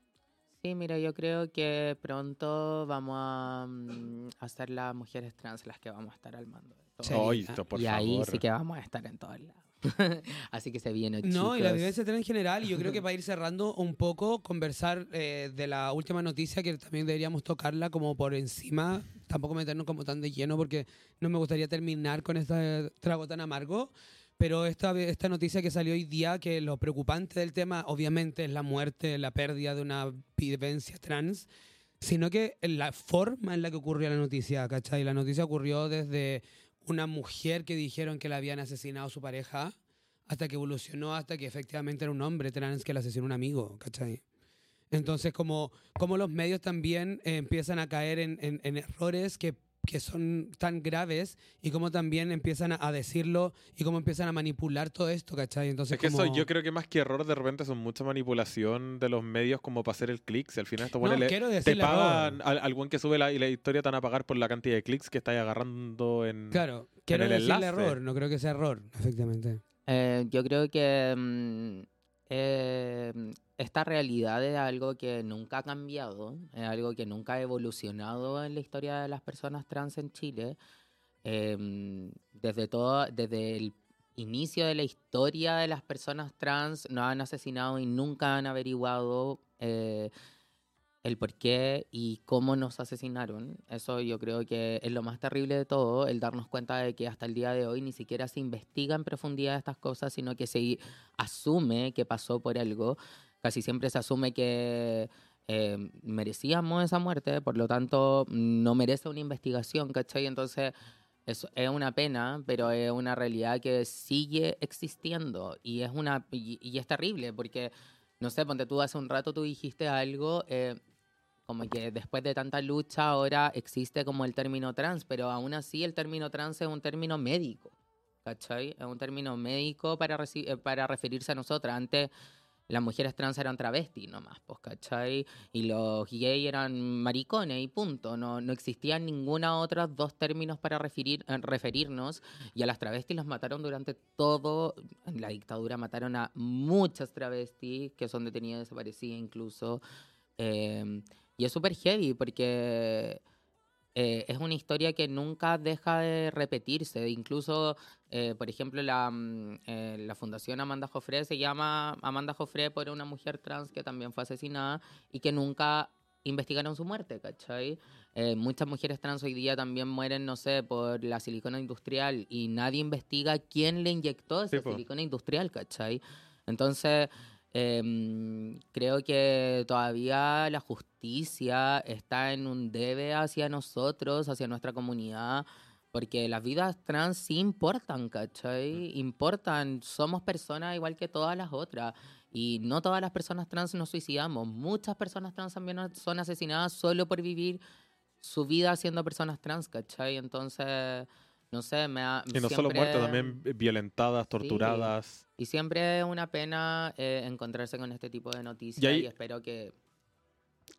Sí, mira, yo creo que pronto vamos a mm, a ser las mujeres trans las que vamos a estar al mando. de todo. Sí. Ah, esto, por y ahí sí que vamos a estar en todos lados. [LAUGHS] Así que se viene, No, y la chicos. vivencia trans en general, y yo creo que [LAUGHS] para ir cerrando un poco, conversar eh, de la última noticia, que también deberíamos tocarla como por encima, tampoco meternos como tan de lleno, porque no me gustaría terminar con este trago tan amargo. Pero esta, esta noticia que salió hoy día, que lo preocupante del tema obviamente es la muerte, la pérdida de una vivencia trans, sino que la forma en la que ocurrió la noticia, ¿cachai? La noticia ocurrió desde una mujer que dijeron que le habían asesinado a su pareja, hasta que evolucionó, hasta que efectivamente era un hombre trans que le asesinó un amigo, ¿cachai? Entonces, como, como los medios también eh, empiezan a caer en, en- en errores que, que son tan graves y como también empiezan a, a decirlo y cómo empiezan a manipular todo esto, ¿cachai? Entonces, Es que como... eso yo creo que más que error de repente son mucha manipulación de los medios como para hacer el clic. Si al final estos No, buenos le- quiero te pagan, al- algún que sube la, y la historia te van a pagar por la cantidad de clics que estáis agarrando en... Claro, quiero el decirle enlace. error, no creo que sea error, efectivamente. Eh, yo creo que mm, eh, esta realidad es algo que nunca ha cambiado, es algo que nunca ha evolucionado en la historia de las personas trans en Chile. Eh, desde todo, desde el inicio de la historia de las personas trans, nos han asesinado y nunca han averiguado eh, el por qué y cómo nos asesinaron. Eso yo creo que es lo más terrible de todo, el darnos cuenta de que hasta el día de hoy ni siquiera se investiga en profundidad estas cosas, sino que se asume que pasó por algo. Casi siempre se asume que eh, merecíamos esa muerte, por lo tanto no merece una investigación, ¿cachai? Entonces Es, es una pena, pero es una realidad que sigue existiendo y es una y, y es terrible porque no sé, ponte tú hace un rato tú dijiste algo eh, como que después de tanta lucha ahora existe como el término trans, pero aún así el término trans es un término médico, ¿cachai? Es un término médico para, eh, para referirse a nosotras. Antes las mujeres trans eran travestis nomás, pues, ¿cachai? Y los gays eran maricones y punto. No, no existían ninguna otra dos términos para referir, eh, referirnos. Y a las travestis las mataron durante todo. En la dictadura mataron a muchas travestis que son detenidas desaparecidas incluso. Eh, y es súper heavy porque eh, es una historia que nunca deja de repetirse. Incluso, eh, por ejemplo, la, mm, eh, la Fundación Amanda Joffre se llama Amanda Joffre por una mujer trans que también fue asesinada y que nunca investigaron su muerte, ¿cachai? Eh, muchas mujeres trans hoy día también mueren, no sé, por la silicona industrial y nadie investiga quién le inyectó esa Sí, silicona industrial, ¿cachai? Entonces, em, creo que todavía la justicia está en un debe hacia nosotros, hacia nuestra comunidad, porque las vidas trans sí importan, ¿cachai? Importan, somos personas igual que todas las otras. Y no todas las personas trans nos suicidamos. Muchas personas trans también son asesinadas solo por vivir su vida siendo personas trans, ¿cachai? Entonces, no sé, me ha... Y no solo siempre- muertas, también violentadas, torturadas. y siempre es una pena eh, encontrarse con este tipo de noticias Y y, ahí- espero que...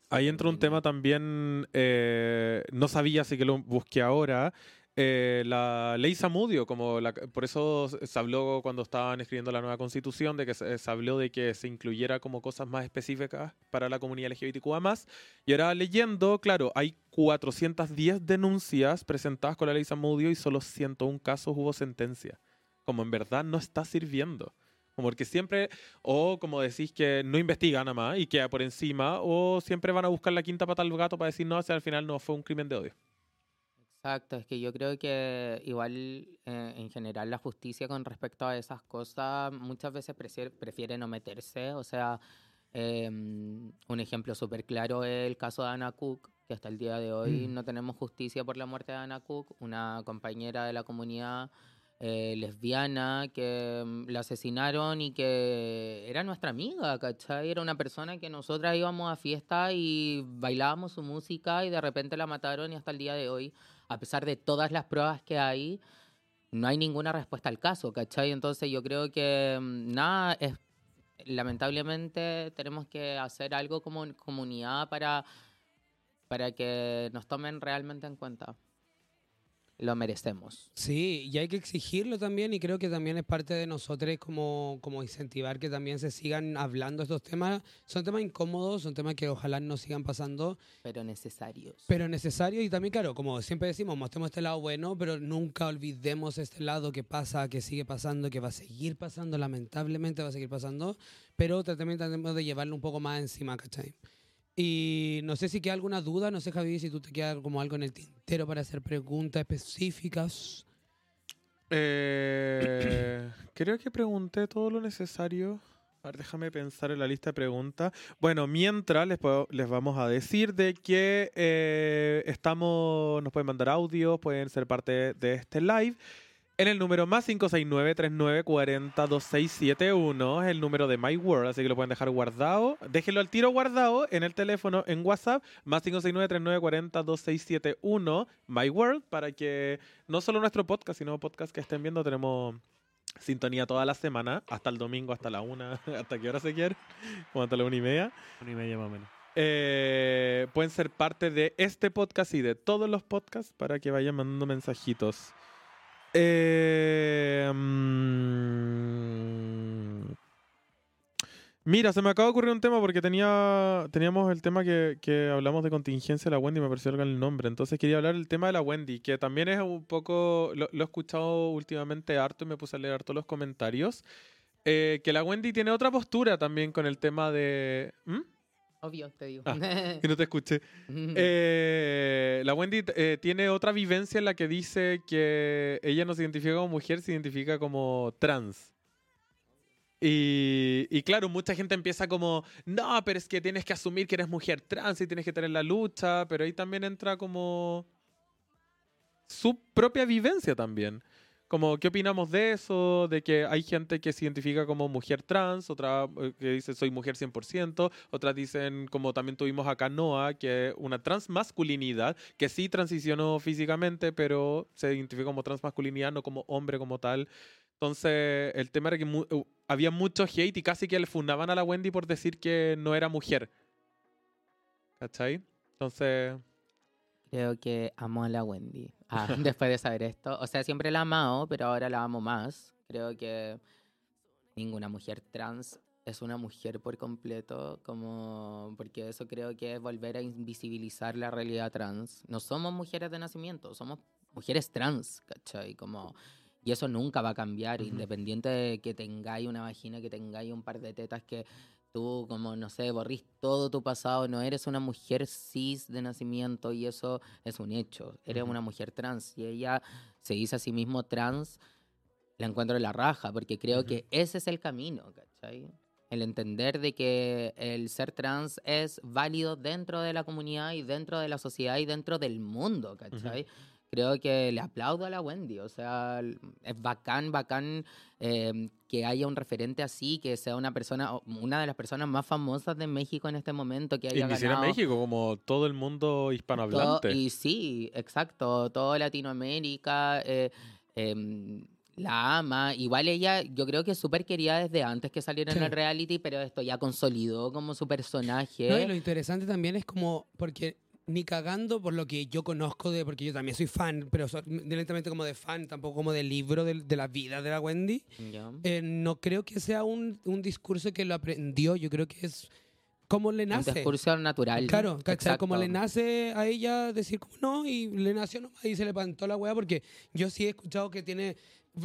Ahí entra un tema también, eh, no sabía, así que lo busqué ahora, eh, la ley Samudio, como por eso se habló cuando estaban escribiendo la nueva constitución, de que se, habló de que se incluyera como cosas más específicas para la comunidad LGBTQA+. Y ahora leyendo, claro, hay 410 denuncias presentadas con la ley Samudio y solo 101 casos hubo sentencia. Como en verdad no está sirviendo. Como porque siempre, o como decís que no investigan nada más y queda por encima, o siempre van a buscar la quinta pata al gato para decir no, si al final no fue un crimen de odio. Exacto, es que yo creo que igual eh, en general la justicia con respecto a esas cosas muchas veces prefiere, prefiere no meterse. O sea, em, un ejemplo súper claro es el caso de Ana Cook, que hasta el día de hoy Mm. no tenemos justicia por la muerte de Ana Cook, una compañera de la comunidad eh, lesbiana que mm, la asesinaron y que era nuestra amiga, ¿cachai? Era una persona que nosotras íbamos a fiesta y bailábamos su música y de repente la mataron y hasta el día de hoy, a pesar de todas las pruebas que hay, no hay ninguna respuesta al caso, ¿cachai? Entonces yo creo que mm, nada, es lamentablemente tenemos que hacer algo como comunidad para, para que nos tomen realmente en cuenta. Lo merecemos. Sí, y hay que exigirlo también y creo que también es parte de nosotros como, como incentivar que también se sigan hablando estos temas. Son temas incómodos, son temas que ojalá no sigan pasando, Pero necesarios. pero necesarios y también, claro, como siempre decimos, mostremos este lado bueno, pero nunca olvidemos este lado que pasa, que sigue pasando, que va a seguir pasando, lamentablemente va a seguir pasando, pero también tratemos de llevarlo un poco más encima, ¿cachai? Y no sé si queda alguna duda, no sé Javi, si tú te queda como algo en el tintero para hacer preguntas específicas. Eh, creo que pregunté todo lo necesario. A ver, déjame pensar en la lista de preguntas. Bueno, mientras les, les vamos a decir de que eh, estamos, nos pueden mandar audios, pueden ser parte de este live. En el número más 569-3940-2671 es el número de My World, así que lo pueden dejar guardado. Déjenlo al tiro guardado en el teléfono, en WhatsApp, más 569-3940-2671, My World, para que no solo nuestro podcast, sino podcast que estén viendo, tenemos sintonía toda la semana, hasta el domingo, hasta la una, [LAUGHS] hasta qué hora se quiere, como hasta la una y media. Una y media más o menos. Eh, pueden ser parte de este podcast y de todos los podcasts para que vayan mandando mensajitos. Eh, mm, mira, se me acaba de ocurrir un tema porque tenía, teníamos el tema que, hablamos de contingencia de la Wendy, me pareció el nombre. Entonces quería hablar del tema de la Wendy, que también es un poco, lo, lo he escuchado últimamente harto y me puse a leer todos los comentarios. eh, que la Wendy tiene otra postura también con el tema de... ¿Mm? Obvio, te digo. Ah, [LAUGHS] Que no te escuché. Eh, la Wendy eh, tiene otra vivencia en la que dice que ella no se identifica como mujer, se identifica como trans. Y, y claro, mucha gente empieza como, no, pero es que tienes que asumir que eres mujer trans y tienes que tener la lucha, pero ahí también entra como... su propia vivencia también. Como, ¿qué opinamos de eso? De que hay gente que se identifica como mujer trans, otra eh, que dice soy mujer 100%, otras dicen, como también tuvimos acá Noah, que una transmasculinidad, que sí transicionó físicamente, pero se identifica como transmasculinidad, no como hombre como tal. Entonces, el tema era que mu- uh, había mucho hate y casi que le fundaban a la Wendy por decir que no era mujer. ¿Cachai? Entonces, Creo que amo a la Wendy. Ah, [LAUGHS] después de saber esto. O sea, siempre la he amado, pero ahora la amo más. Creo que ninguna mujer trans es una mujer por completo, como porque eso creo que es volver a invisibilizar la realidad trans. No somos mujeres de nacimiento, somos mujeres trans, ¿cachai? Como, y eso nunca va a cambiar, Ujú. independiente de que tengáis una vagina, que tengáis un par de tetas, que tú, como, no sé, borrís todo tu pasado, no eres una mujer cis de nacimiento y eso es un hecho. Eres Ujú. una mujer trans y ella se dice a sí mismo trans, la encuentro en la raja, porque creo Ujú. que ese es el camino, ¿cachai? El entender de que el ser trans es válido dentro de la comunidad y dentro de la sociedad y dentro del mundo, ¿cachai? Creo que le aplaudo a la Wendy, o sea, es bacán, bacán eh, que haya un referente así, que sea una persona, una de las personas más famosas de México en este momento, que y haya ganado México, como todo el mundo todo- hispanohablante. y sí, exacto, toda Latinoamérica eh, em, la ama. Igual ella, yo creo que es súper querida desde antes que saliera en el reality, pero esto ya consolidó como su personaje. No, y lo interesante también es como, porque ni cagando por lo que yo conozco de, porque yo también soy fan, pero so- directamente como de fan, tampoco como de libro de, de la vida de la Wendy, eh, no creo que sea un, un discurso que lo aprendió, yo creo que es como le Un nace. discurso natural. Claro, ¿cachai? Como le nace a ella decir como no, y le nació nomás y se le levantó la weá, porque yo sí he escuchado que tiene,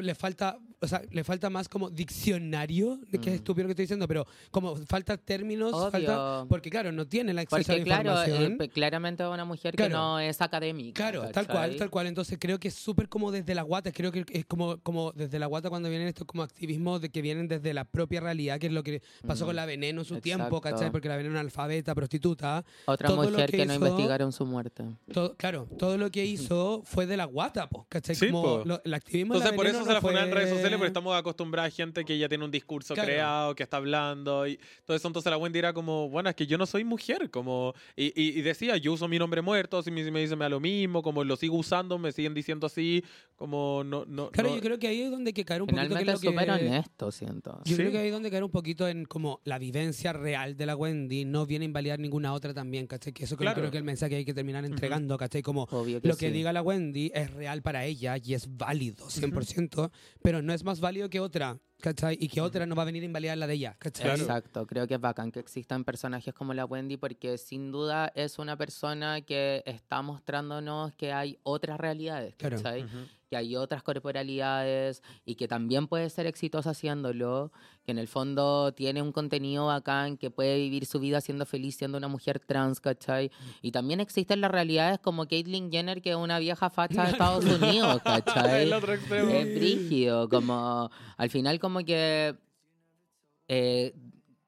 le falta, o sea, le falta más como diccionario, de que es Mm. estúpido lo que estoy diciendo, pero como falta términos, falta, porque claro, no tiene el acceso a la claro, eh, información. pe- claramente una mujer Claro. que no es académica. Claro, tal cual, tal cual. Entonces creo que es súper como desde la guata. Creo que es como, como desde la guata cuando vienen estos como activismos de que vienen desde la propia realidad, que es lo que pasó Mm, con la veneno en su tiempo. ¿cachai? Porque la veneno era alfabeta, prostituta. Otra todo lo mujer que que, no hizo- investigaron su muerte. Todo, claro, todo lo que [LAUGHS] hizo fue de la guata, po, ¿cachai? Sí, como po. lo- el activismo de la Entonces, por eso veneno se la no funan en redes fue- sociales, porque estamos acostumbrados a gente que ya tiene un discurso Claro. creado, que está hablando y todo eso. Entonces, la Wendy era como, bueno, es que yo no soy mujer. como Y, y- y decía, yo uso mi nombre muerto, si me, me dicen me da lo mismo, como lo sigo usando, me siguen diciendo así, como no. no Claro, no- yo creo que ahí es donde hay que caer un poquito. que es súper que- honesto, siento. Yo creo Sí. que ahí es donde caer un poquito en como la vivencia real de la Wendy no viene a invalidar ninguna otra también, ¿cachai? Que eso creo- Claro. creo que es el mensaje que hay que terminar entregando, ¿cachai? Como Obvio que lo que sí. diga la Wendy es real para ella y es válido, 100%, pero no es más válido que otra, ¿cachai? Y que otra no va a venir a invalidar la de ella, ¿cachai? Exacto, creo que es bacán que existan personajes como la Wendy porque sin duda es una persona que está mostrándonos que hay otras realidades, Claro. ¿cachai? Que hay otras corporalidades y que también puede ser exitosa haciéndolo, que en el fondo tiene un contenido bacán, que puede vivir su vida siendo feliz siendo una mujer trans, ¿cachai? Y también existen las realidades como Caitlyn Jenner, que es una vieja facha de Estados [LAUGHS] Unidos, ¿cachai? El otro extremo. Es brígido, como al final como que eh,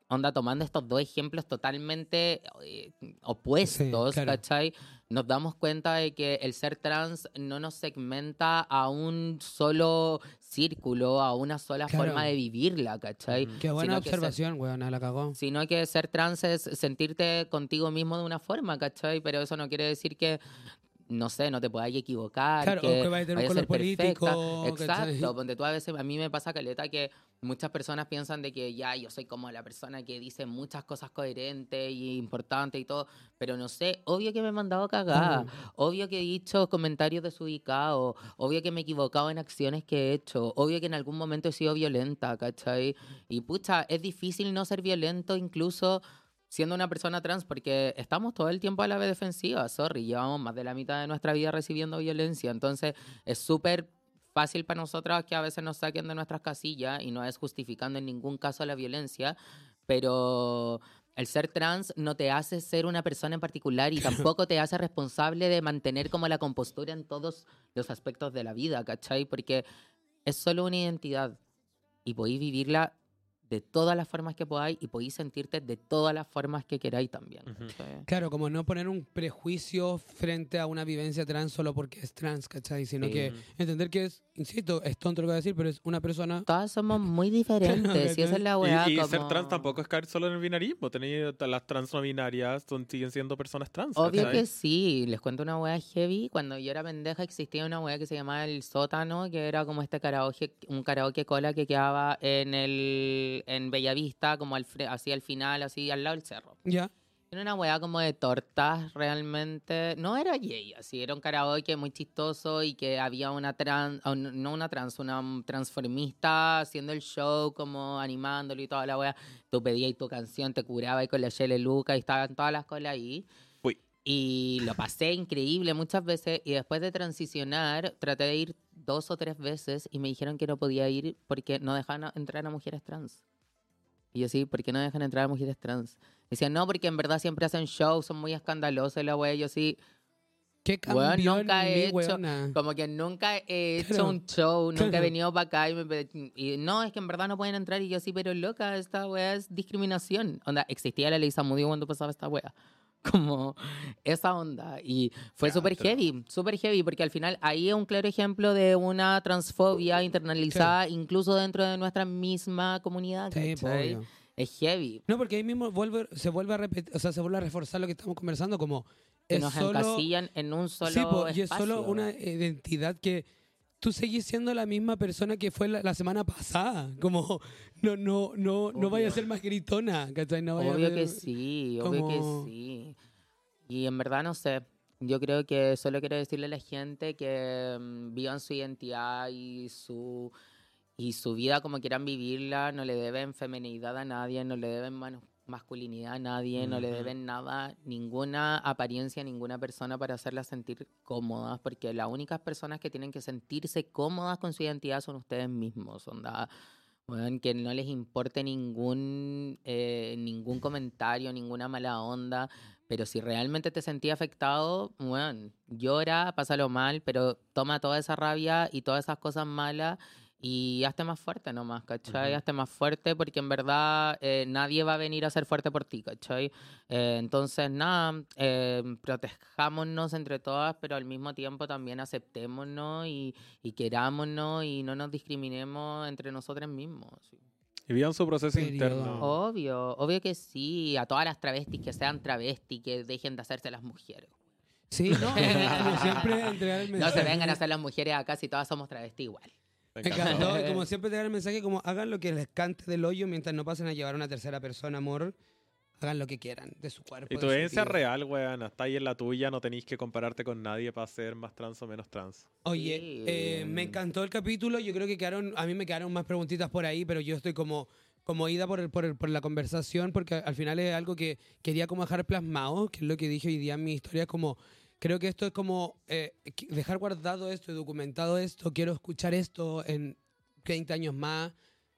onda tomando estos dos ejemplos totalmente eh, opuestos, claro. ¿cachai? Nos damos cuenta de que el ser trans no nos segmenta a un solo círculo, a una sola Claro. forma de vivirla, ¿cachai? Ujú. Qué buena Sino que ser- observación, weón, la cagó. Sino que ser trans es sentirte contigo mismo de una forma, ¿cachai? Pero eso no quiere decir que, no sé, no te puedas equivocar. Claro, o que, que vaya a tener un color perfecta. político. Exacto, ponte tú a veces, a mí me pasa caleta que muchas personas piensan de que ya yo soy como la persona que dice muchas cosas coherentes y importantes y todo, pero no sé, obvio que me he mandado cagada, obvio que he dicho comentarios desubicados, obvio que me he equivocado en acciones que he hecho, obvio que en algún momento he sido violenta, ¿cachai? Y pucha, es difícil no ser violento incluso siendo una persona trans porque estamos todo el tiempo a la vez defensiva, sorry, llevamos más de la mitad de nuestra vida recibiendo violencia, entonces es súper fácil para nosotras que a veces nos saquen de nuestras casillas y no es justificando en ningún caso la violencia, pero el ser trans no te hace ser una persona en particular y [LAUGHS] tampoco te hace responsable de mantener como la compostura en todos los aspectos de la vida, ¿cachai? Porque es solo una identidad y podéis vivirla de todas las formas que podáis y podéis sentirte de todas las formas que queráis también. Claro, como no poner un prejuicio frente a una vivencia trans solo porque es trans, ¿cachai? Sino Sí. que entender que es, insisto, es tonto lo que voy a decir, pero es una persona... Todas somos [LAUGHS] muy diferentes y esa es la Y, weá y como... ser trans tampoco es caer solo en el binarismo. Tenéis las trans no binarias, son, siguen siendo personas trans. Obvio ¿cachai? que sí, les cuento una wea heavy. Cuando yo era pendeja existía una wea que se llamaba El Sótano, que era como este karaoke, un karaoke cola que quedaba en el en Bellavista, como al, así al final, así al lado del cerro. Ya. Era una weá como de tortas realmente. No era gay, así. Era un karaoke muy chistoso y que había una trans, no una trans, una transformista haciendo el show, como animándolo y toda la weá. Tú pedías tu canción, te curaba y con la Shele Luca y estaban todas las colas ahí. Fui. Y lo pasé increíble muchas veces. Y después de transicionar, traté de ir dos o tres veces y me dijeron que no podía ir porque no dejaban entrar a mujeres trans. Y yo sí, ¿por qué no dejan entrar a mujeres trans? Decían, no, porque en verdad siempre hacen shows, son muy escandalosos la wea. Yo sí, ¿Qué cambió nunca he hecho- weona? como que nunca he hecho Claro, un show, nunca he venido para acá y, me y no, es que en verdad no pueden entrar. Y yo sí, pero loca, esta wea es discriminación. Onda, existía la ley Samudio cuando pasaba esta wea. [LAUGHS] Como esa onda. Y fue súper heavy, súper heavy, porque al final ahí es un claro ejemplo de una transfobia internalizada incluso dentro de nuestra misma comunidad. Sí. Es heavy. No, porque ahí mismo vuelve, se vuelve a repetir, o sea, se vuelve a reforzar lo que estamos conversando, como Que es nos solo, encasillan en un solo sí, po, y es solo espacio. una identidad que tú seguís siendo la misma persona que fue la, la semana pasada, como no, no, no, no vaya a ser más gritona, ¿cachai? No vaya a Obvio que sí, obvio que sí. Y en verdad no sé. Yo creo que solo quiero decirle a la gente que mm, vivan su identidad y su y su vida como quieran vivirla, no le deben feminidad a nadie, no le deben manu- masculinidad a nadie, no le deben nada, ninguna apariencia a ninguna persona para hacerla sentir cómodas, porque las únicas personas que tienen que sentirse cómodas con su identidad son ustedes mismos, onda, weón, que no les importe ningún, eh, ningún comentario, ninguna mala onda, pero si realmente te sentí afectado, bueno, llora, pásalo mal, pero toma toda esa rabia y todas esas cosas malas y hazte más fuerte nomás, ¿cachai? Ujú. Hazte más fuerte porque en verdad eh, nadie va a venir a ser fuerte por ti, ¿cachai? Eh, entonces, nada, eh, protejámonos entre todas, pero al mismo tiempo también aceptémonos y, y querámonos y no nos discriminemos entre nosotros mismos. sí. Y vivan su proceso interno. Obvio, obvio que sí. A todas las travestis que sean travestis, que dejen de hacerse las mujeres. Sí, no, [LAUGHS] siempre entregar el No se vengan a hacer las mujeres acá si todas somos travestis igual. Me encantó, y como [LAUGHS] siempre te dan el mensaje, como hagan lo que les cante del hoyo mientras no pasen a llevar a una tercera persona, amor. Hagan lo que quieran de su cuerpo. Y tu evidencia real, weón. Está ahí en la tuya, no tenéis que compararte con nadie para ser más trans o menos trans. Oye, eh, me encantó el capítulo. Yo creo que quedaron, a mí me quedaron más preguntitas por ahí, pero yo estoy como, como ida por, el, por, el- por la conversación, porque al final es algo que quería como dejar plasmado, que es lo que dije hoy día en mi historia, como creo que esto es como eh, que- dejar guardado esto y documentado esto. Quiero escuchar esto en 20 años más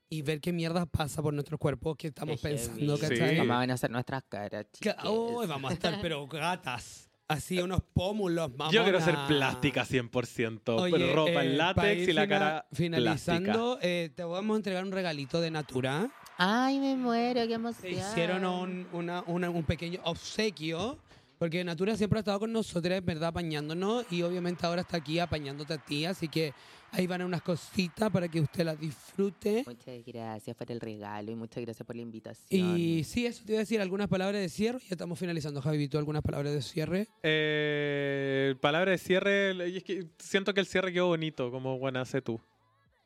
y ver qué mierda pasa por nuestros cuerpos que estamos Qué pensando. ¿cachai? Sí. Mamá van a hacer nuestras caras, Que-. Uy, vamos a estar, pero gatas. Así, unos pómulos, Yo quiero ser mamona. plástica 100%. Oye, ropa eh, en látex y la cara Finalizando, eh, te vamos a entregar un regalito de Natura. Ay, me muero, qué Te emoción. hicieron un, una- una- un pequeño obsequio. Porque Natura siempre ha estado con nosotros, ¿verdad? Apañándonos. Y obviamente ahora está aquí apañándote a ti. Así que ahí van unas cositas para que usted las disfrute. Muchas gracias por el regalo y muchas gracias por la invitación. Y sí, eso te iba a decir algunas palabras de cierre. Ya estamos finalizando, Javi. ¿Tú algunas palabras de cierre? Eh, palabra de cierre. es que siento que el cierre quedó bonito, como bueno, hace tú.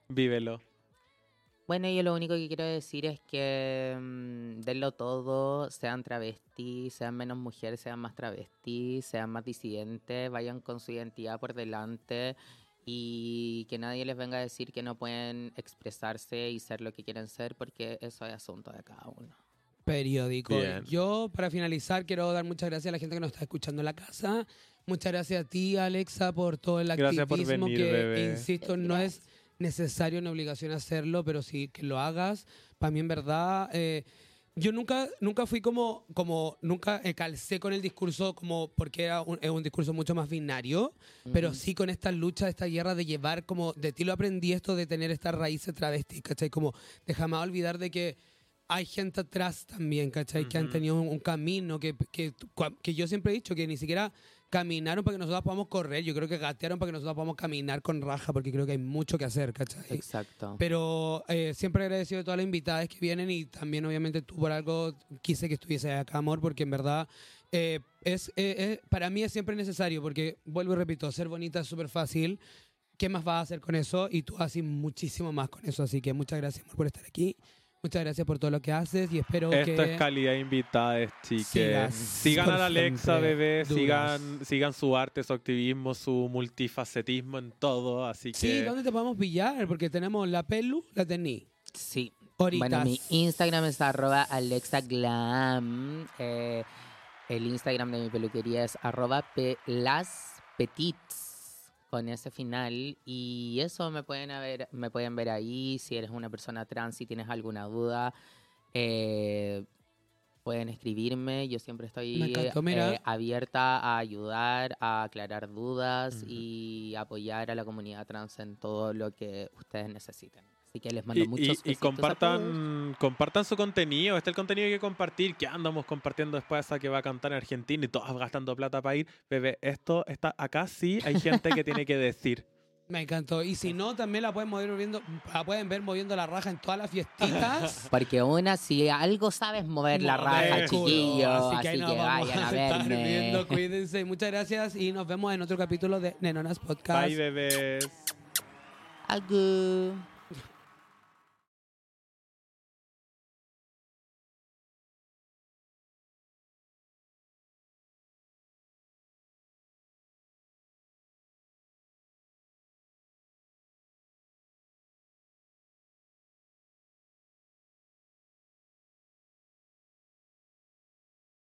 Vívelo. Bueno, yo lo único que quiero decir es que mm, denlo todo, sean travestis, sean menos mujeres, sean más travestis, sean más disidentes, vayan con su identidad por delante y que nadie les venga a decir que no pueden expresarse y ser lo que quieren ser porque eso es asunto de cada uno. periódico. Bien. Yo, para finalizar, quiero dar muchas gracias a la gente que nos está escuchando en la casa. Muchas gracias a ti, Alexa, por todo el Gracias por activismo venir, que, bebé. insisto, no es necesario ni obligación hacerlo, pero sí que lo hagas. Para mí, en verdad, eh, yo nunca, nunca fui como, como nunca calcé con el discurso como porque era un, es un discurso mucho más binario, pero Ujú. sí con esta lucha, esta guerra de llevar como, de ti lo aprendí esto de tener estas raíces travestis, ¿cachai? Como de jamás olvidar de que hay gente atrás también, ¿cachai? Que han tenido un, un camino que, que, que yo siempre he dicho que ni siquiera caminaron para que nosotros podamos correr. Yo creo que gatearon para que nosotros podamos caminar con raja, porque creo que hay mucho que hacer, ¿cachai? Exacto. Pero eh, siempre agradecido de todas las invitadas que vienen y también obviamente tú por algo quise que estuviese acá, amor, porque en verdad eh, es, eh, eh, para mí es siempre necesario, porque vuelvo y repito, ser bonita es súper fácil. ¿Qué más vas a hacer con eso? Y tú haces muchísimo más con eso, así que muchas gracias amor, por estar aquí. Muchas gracias por todo lo que haces y espero Esto que... es calidad invitada, chiques. Sigas Sigan a la Alexa, bebé. Sigan, sigan su arte, su activismo, su multifacetismo en todo. Así Sí, que. ¿dónde te podemos pillar? Porque tenemos la pelu, la tení. Sí. Horitas. Bueno, mi Instagram es arroba alexaglam. Eh, el Instagram de mi peluquería es arroba petits con ese final. Y eso me pueden, ver, me pueden ver ahí. Si eres una persona trans, si tienes alguna duda, eh, pueden escribirme. Yo siempre estoy eh, abierta a ayudar, a aclarar dudas y apoyar a la comunidad trans en todo lo que ustedes necesiten. Así que les mando Y, muchos y- y a todos. compartan, compartan su contenido. Este es el contenido que hay que compartir. Que andamos compartiendo después esa que va a cantar en Argentina y todas gastando plata para ir. Bebé, esto está acá sí hay gente que tiene que decir. [LAUGHS] Me encantó. Y si no, también la pueden, mover moviendo, la pueden ver moviendo la raja en todas las fiestitas. [LAUGHS] Porque una, si algo sabes mover la raja, el culo. chiquillo. Así Así que que, nos vamos vayan a estar verme. viendo. [LAUGHS] Cuídense. Muchas gracias y nos vemos en otro capítulo de Nenonas Podcast. Bye, bebés. Agu.